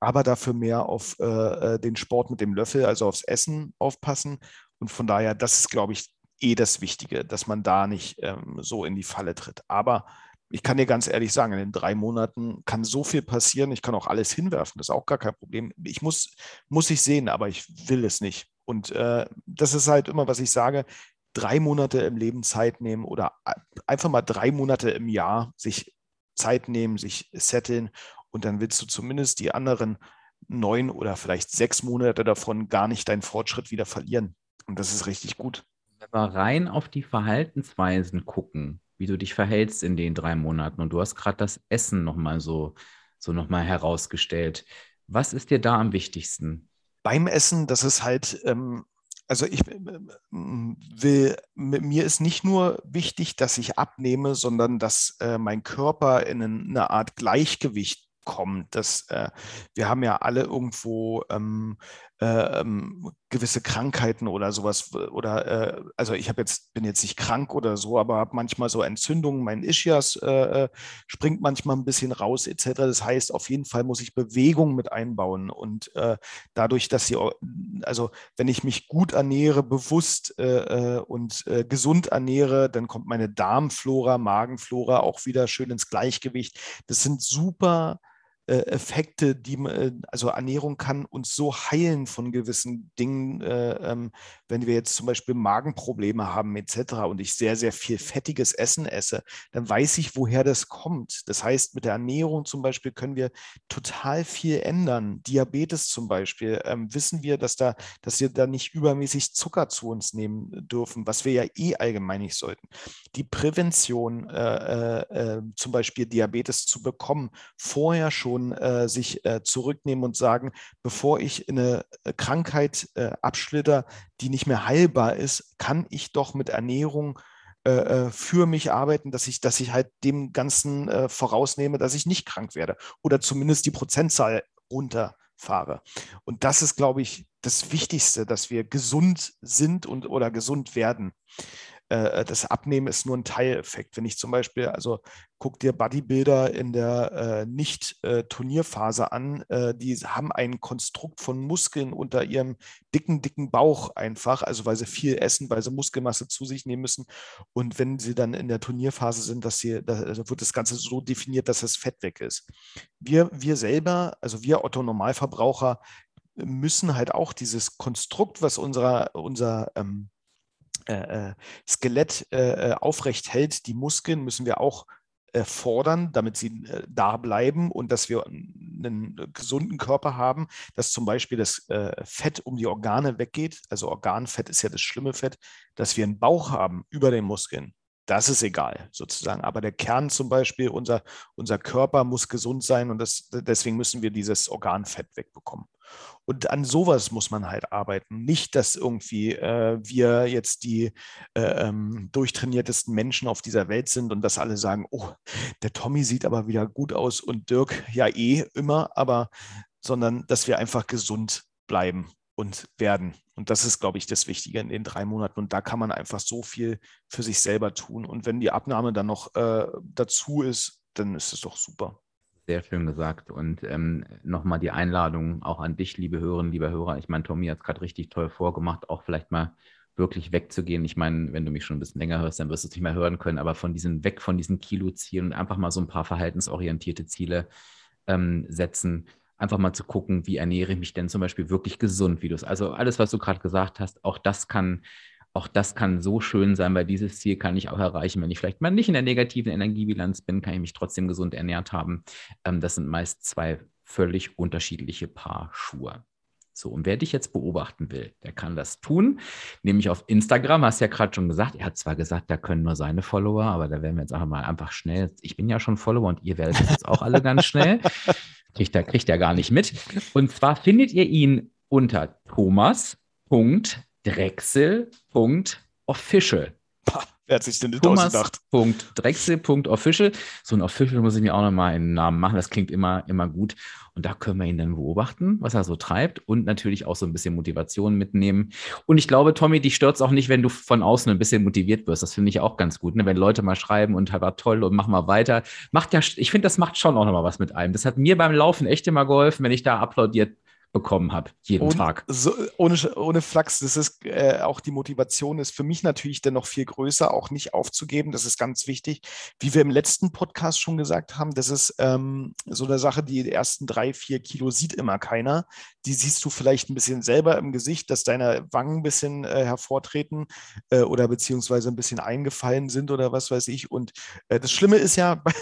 aber dafür mehr auf äh, äh, den Sport mit dem Löffel, also aufs Essen aufpassen. Und von daher, das ist, glaube ich, eh das Wichtige, dass man da nicht ähm, so in die Falle tritt. Aber ich kann dir ganz ehrlich sagen, in den drei Monaten kann so viel passieren. Ich kann auch alles hinwerfen, das ist auch gar kein Problem. Ich muss, muss ich sehen, aber ich will es nicht. Und äh, das ist halt immer, was ich sage drei Monate im Leben Zeit nehmen oder einfach mal drei Monate im Jahr sich Zeit nehmen, sich setteln und dann willst du zumindest die anderen neun oder vielleicht sechs Monate davon gar nicht deinen Fortschritt wieder verlieren. Und das ist richtig gut. Wenn wir rein auf die Verhaltensweisen gucken, wie du dich verhältst in den drei Monaten und du hast gerade das Essen nochmal so, so nochmal herausgestellt. Was ist dir da am wichtigsten? Beim Essen, das ist halt, ähm, also ich äh, will, mir ist nicht nur wichtig, dass ich abnehme, sondern dass äh, mein Körper in eine Art Gleichgewicht kommt. Das, äh, wir haben ja alle irgendwo ähm, äh, ähm, gewisse Krankheiten oder sowas oder äh, also ich habe jetzt bin jetzt nicht krank oder so, aber habe manchmal so Entzündungen, mein Ischias äh, äh, springt manchmal ein bisschen raus etc. Das heißt, auf jeden Fall muss ich Bewegung mit einbauen und äh, dadurch, dass sie also wenn ich mich gut ernähre, bewusst und gesund ernähre, dann kommt meine Darmflora, Magenflora auch wieder schön ins Gleichgewicht. Das sind super äh, Effekte, die äh, also Ernährung kann uns so heilen von gewissen Dingen, äh, ähm, wenn wir jetzt zum Beispiel Magenprobleme haben etc. und ich sehr, sehr viel fettiges Essen esse, dann weiß ich, woher das kommt. Das heißt, mit der Ernährung zum Beispiel können wir total viel ändern. Diabetes zum Beispiel, ähm, wissen wir, dass, da, dass wir da nicht übermäßig Zucker zu uns nehmen dürfen, was wir ja eh allgemein nicht sollten. Die Prävention, äh, äh, zum Beispiel Diabetes zu bekommen, vorher schon schon äh, sich äh, zurücknehmen und sagen, bevor ich in eine äh, Krankheit äh, abschlitter, die nicht mehr heilbar ist, kann ich doch mit Ernährung äh, äh, für mich arbeiten, dass ich, dass ich halt dem Ganzen vorausnehme, dass ich nicht krank werde oder zumindest die Prozentzahl runterfahre. Und das ist, glaube ich, das Wichtigste, dass wir gesund sind und oder gesund werden. Äh, das Abnehmen ist nur ein Teileffekt. Wenn ich zum Beispiel, also guck dir Bodybuilder in der äh, Nicht-Turnierphase äh, an, äh, die haben ein Konstrukt von Muskeln unter ihrem dicken, dicken Bauch einfach, also weil sie viel essen, weil sie Muskelmasse zu sich nehmen müssen. Und wenn sie dann in der Turnierphase sind, dass sie, da also wird das Ganze so definiert, dass das Fett weg ist. Wir, wir selber, also wir Otto Normalverbraucher, müssen halt auch dieses Konstrukt, was unser, unser ähm, äh, äh, Skelett äh, äh, aufrecht hält, die Muskeln müssen wir auch äh, fordern, damit sie da bleiben und dass wir einen gesunden Körper haben, dass zum Beispiel das Fett um die Organe weggeht. Also Organfett ist ja das schlimme Fett, dass wir einen Bauch haben über den Muskeln das ist egal sozusagen. Aber der Kern zum Beispiel, unser, unser Körper muss gesund sein und das, deswegen müssen wir dieses Organfett wegbekommen. Und an sowas muss man halt arbeiten. Nicht, dass irgendwie äh, wir jetzt die äh, ähm, durchtrainiertesten Menschen auf dieser Welt sind und dass alle sagen, oh, der Tommy sieht aber wieder gut aus und Dirk ja eh immer, aber sondern dass wir einfach gesund bleiben und werden. Und das ist, glaube ich, das Wichtige in den drei Monaten. Und da kann man einfach so viel für sich selber tun. Und wenn die Abnahme dann noch äh, dazu ist, dann ist es doch super. Sehr schön gesagt. Und ähm, nochmal die Einladung auch an dich, liebe Hörerinnen, liebe Hörer. Ich meine, Tommy hat es gerade richtig toll vorgemacht, auch vielleicht mal wirklich wegzugehen. Ich meine, wenn du mich schon ein bisschen länger hörst, dann wirst du es nicht mehr hören können, aber von diesen weg von diesen Kilo-Zielen und einfach mal so ein paar verhaltensorientierte Ziele ähm, setzen einfach mal zu gucken, wie ernähre ich mich denn zum Beispiel wirklich gesund, wie du es, also alles, was du gerade gesagt hast, auch das kann, auch das kann so schön sein, weil dieses Ziel kann ich auch erreichen, wenn ich vielleicht mal nicht in der negativen Energiebilanz bin, kann ich mich trotzdem gesund ernährt haben. Ähm, das sind meist zwei völlig unterschiedliche Paar Schuhe. So, und wer dich jetzt beobachten will, der kann das tun, nämlich auf Instagram, hast du ja gerade schon gesagt, er hat zwar gesagt, da können nur seine Follower, aber da werden wir jetzt einfach mal einfach schnell, ich bin ja schon Follower und ihr werdet jetzt auch alle ganz schnell. Kriegt er, kriegt er gar nicht mit. Und zwar findet ihr ihn unter thomas.drechsel.official. Wer hat sich denn das ausgedacht? Drechsel.official. So ein Official muss ich mir auch nochmal einen Namen machen. Das klingt immer, immer gut. Und da können wir ihn dann beobachten, was er so treibt und natürlich auch so ein bisschen Motivation mitnehmen. Und ich glaube, Tommy, dich stört es auch nicht, wenn du von außen ein bisschen motiviert wirst. Das finde ich auch ganz gut, ne? wenn Leute mal schreiben und war toll und mach mal weiter. Macht ja, ich finde, das macht schon auch nochmal was mit einem. Das hat mir beim Laufen echt immer geholfen, wenn ich da applaudiert bekommen habe, jeden und Tag. So, ohne, ohne Flachs, das ist äh, auch die Motivation ist für mich natürlich dann noch viel größer, auch nicht aufzugeben. Das ist ganz wichtig. Wie wir im letzten Podcast schon gesagt haben, das ist ähm, so eine Sache, die ersten drei, vier Kilo sieht immer keiner. Die siehst du vielleicht ein bisschen selber im Gesicht, dass deine Wangen ein bisschen äh, hervortreten äh, oder beziehungsweise ein bisschen eingefallen sind oder was weiß ich. Und äh, das Schlimme ist ja bei,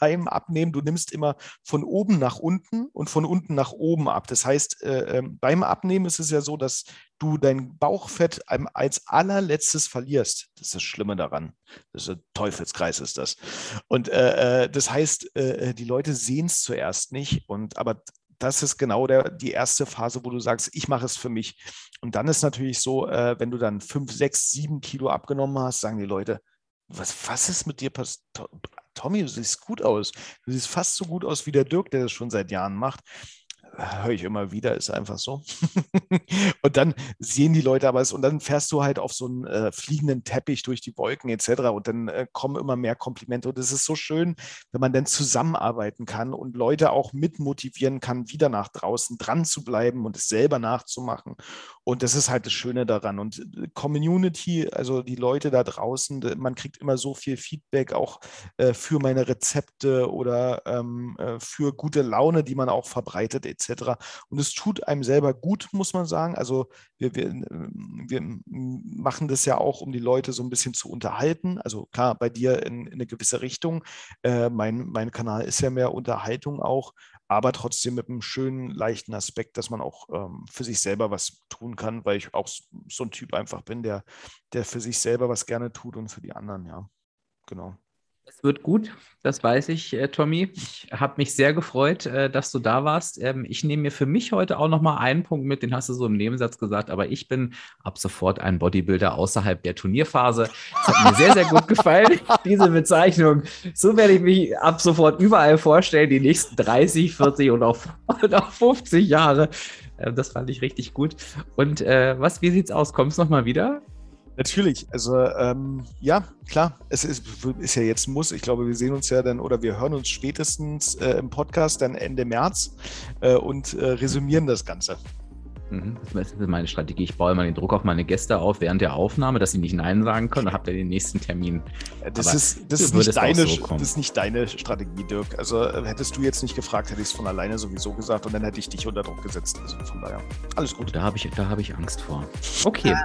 beim Abnehmen, du nimmst immer von oben nach unten und von unten nach oben ab. Das heißt, heißt, äh, ähm, beim Abnehmen ist es ja so, dass du dein Bauchfett als allerletztes verlierst. Das ist das Schlimme daran. Das ist ein Teufelskreis ist das. Und äh, äh das heißt, äh, äh, die Leute sehen es zuerst nicht. Und aber das ist genau der, die erste Phase, wo du sagst, ich mache es für mich. Und dann ist natürlich so, äh, wenn du dann fünf, sechs, sieben Kilo abgenommen hast, sagen die Leute, was, was ist mit dir passiert? Tommy, du siehst gut aus. Du siehst fast so gut aus wie der Dirk, der das schon seit Jahren macht höre ich immer wieder, ist einfach so. und dann sehen die Leute aber es und dann fährst du halt auf so einen äh, fliegenden Teppich durch die Wolken etc. Und dann äh, kommen immer mehr Komplimente. Und es ist so schön, wenn man dann zusammenarbeiten kann und Leute auch mit motivieren kann, wieder nach draußen dran zu bleiben und es selber nachzumachen. Und das ist halt das Schöne daran. Und äh, Community, also die Leute da draußen, man kriegt immer so viel Feedback auch äh, für meine Rezepte oder ähm, äh, für gute Laune, die man auch verbreitet etc etc. Und es tut einem selber gut, muss man sagen. Also wir, wir, wir machen das ja auch, um die Leute so ein bisschen zu unterhalten. Also klar, bei dir in, in eine gewisse Richtung. Äh, mein, mein Kanal ist ja mehr Unterhaltung auch, aber trotzdem mit einem schönen, leichten Aspekt, dass man auch ähm, für sich selber was tun kann, weil ich auch so ein Typ einfach bin, der, der für sich selber was gerne tut und für die anderen, ja. Genau. Es wird gut, das weiß ich, äh, Tommy. Ich habe mich sehr gefreut, äh, dass du da warst. Ähm, ich nehme mir für mich heute auch noch mal einen Punkt mit, den hast du so im Nebensatz gesagt, aber ich bin ab sofort ein Bodybuilder außerhalb der Turnierphase. Es hat mir sehr, sehr gut gefallen, diese Bezeichnung. So werde ich mich ab sofort überall vorstellen, die nächsten 30, 40 und auch, und auch 50 Jahre. Äh, das fand ich richtig gut. Und äh, was, wie sieht's aus? Kommst du noch mal wieder? Natürlich, also ähm, ja, klar, es ist, ist, ja jetzt Muss. Ich glaube, wir sehen uns ja dann oder wir hören uns spätestens äh, im Podcast dann Ende März äh, und äh, resümieren das Ganze. Mhm, das ist meine Strategie. Ich baue immer den Druck auf meine Gäste auf während der Aufnahme, dass sie nicht Nein sagen können. Dann habt ihr den nächsten Termin. Das, ist, das, ist nicht deine, so das ist nicht deine Strategie, Dirk. Also äh, hättest du jetzt nicht gefragt, hätte ich es von alleine sowieso gesagt und dann hätte ich dich unter Druck gesetzt. Also von daher, alles gut. Da habe ich, hab ich Angst vor. Okay.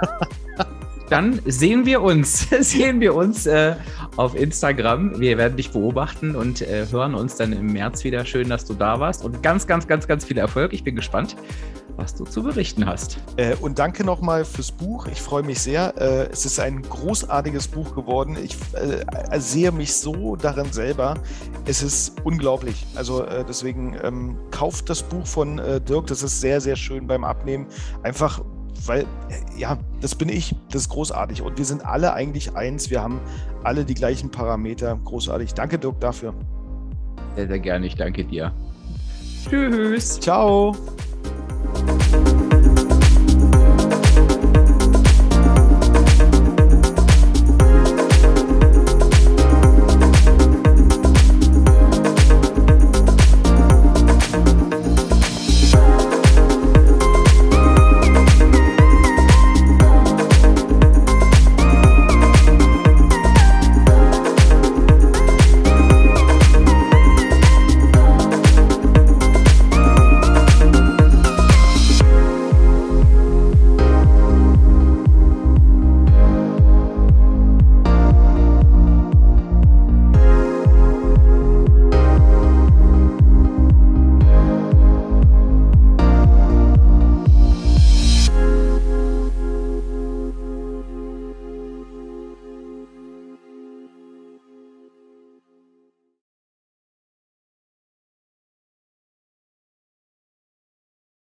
dann sehen wir uns, sehen wir uns äh, auf Instagram. Wir werden dich beobachten und äh, hören uns dann im März wieder. Schön, dass du da warst und ganz, ganz, ganz, ganz viel Erfolg. Ich bin gespannt, was du zu berichten hast. Äh, und danke nochmal fürs Buch. Ich freue mich sehr. Äh, es ist ein großartiges Buch geworden. Ich äh, sehe mich so darin selber. Es ist unglaublich. Also äh, deswegen ähm, kauft das Buch von Dirk. Das ist sehr, sehr schön beim Abnehmen. Einfach weil, ja, das bin ich, das ist großartig. Und wir sind alle eigentlich eins, wir haben alle die gleichen Parameter. Großartig. Danke, Dirk, dafür. Sehr, sehr gerne. Ich danke dir. Tschüss. Ciao.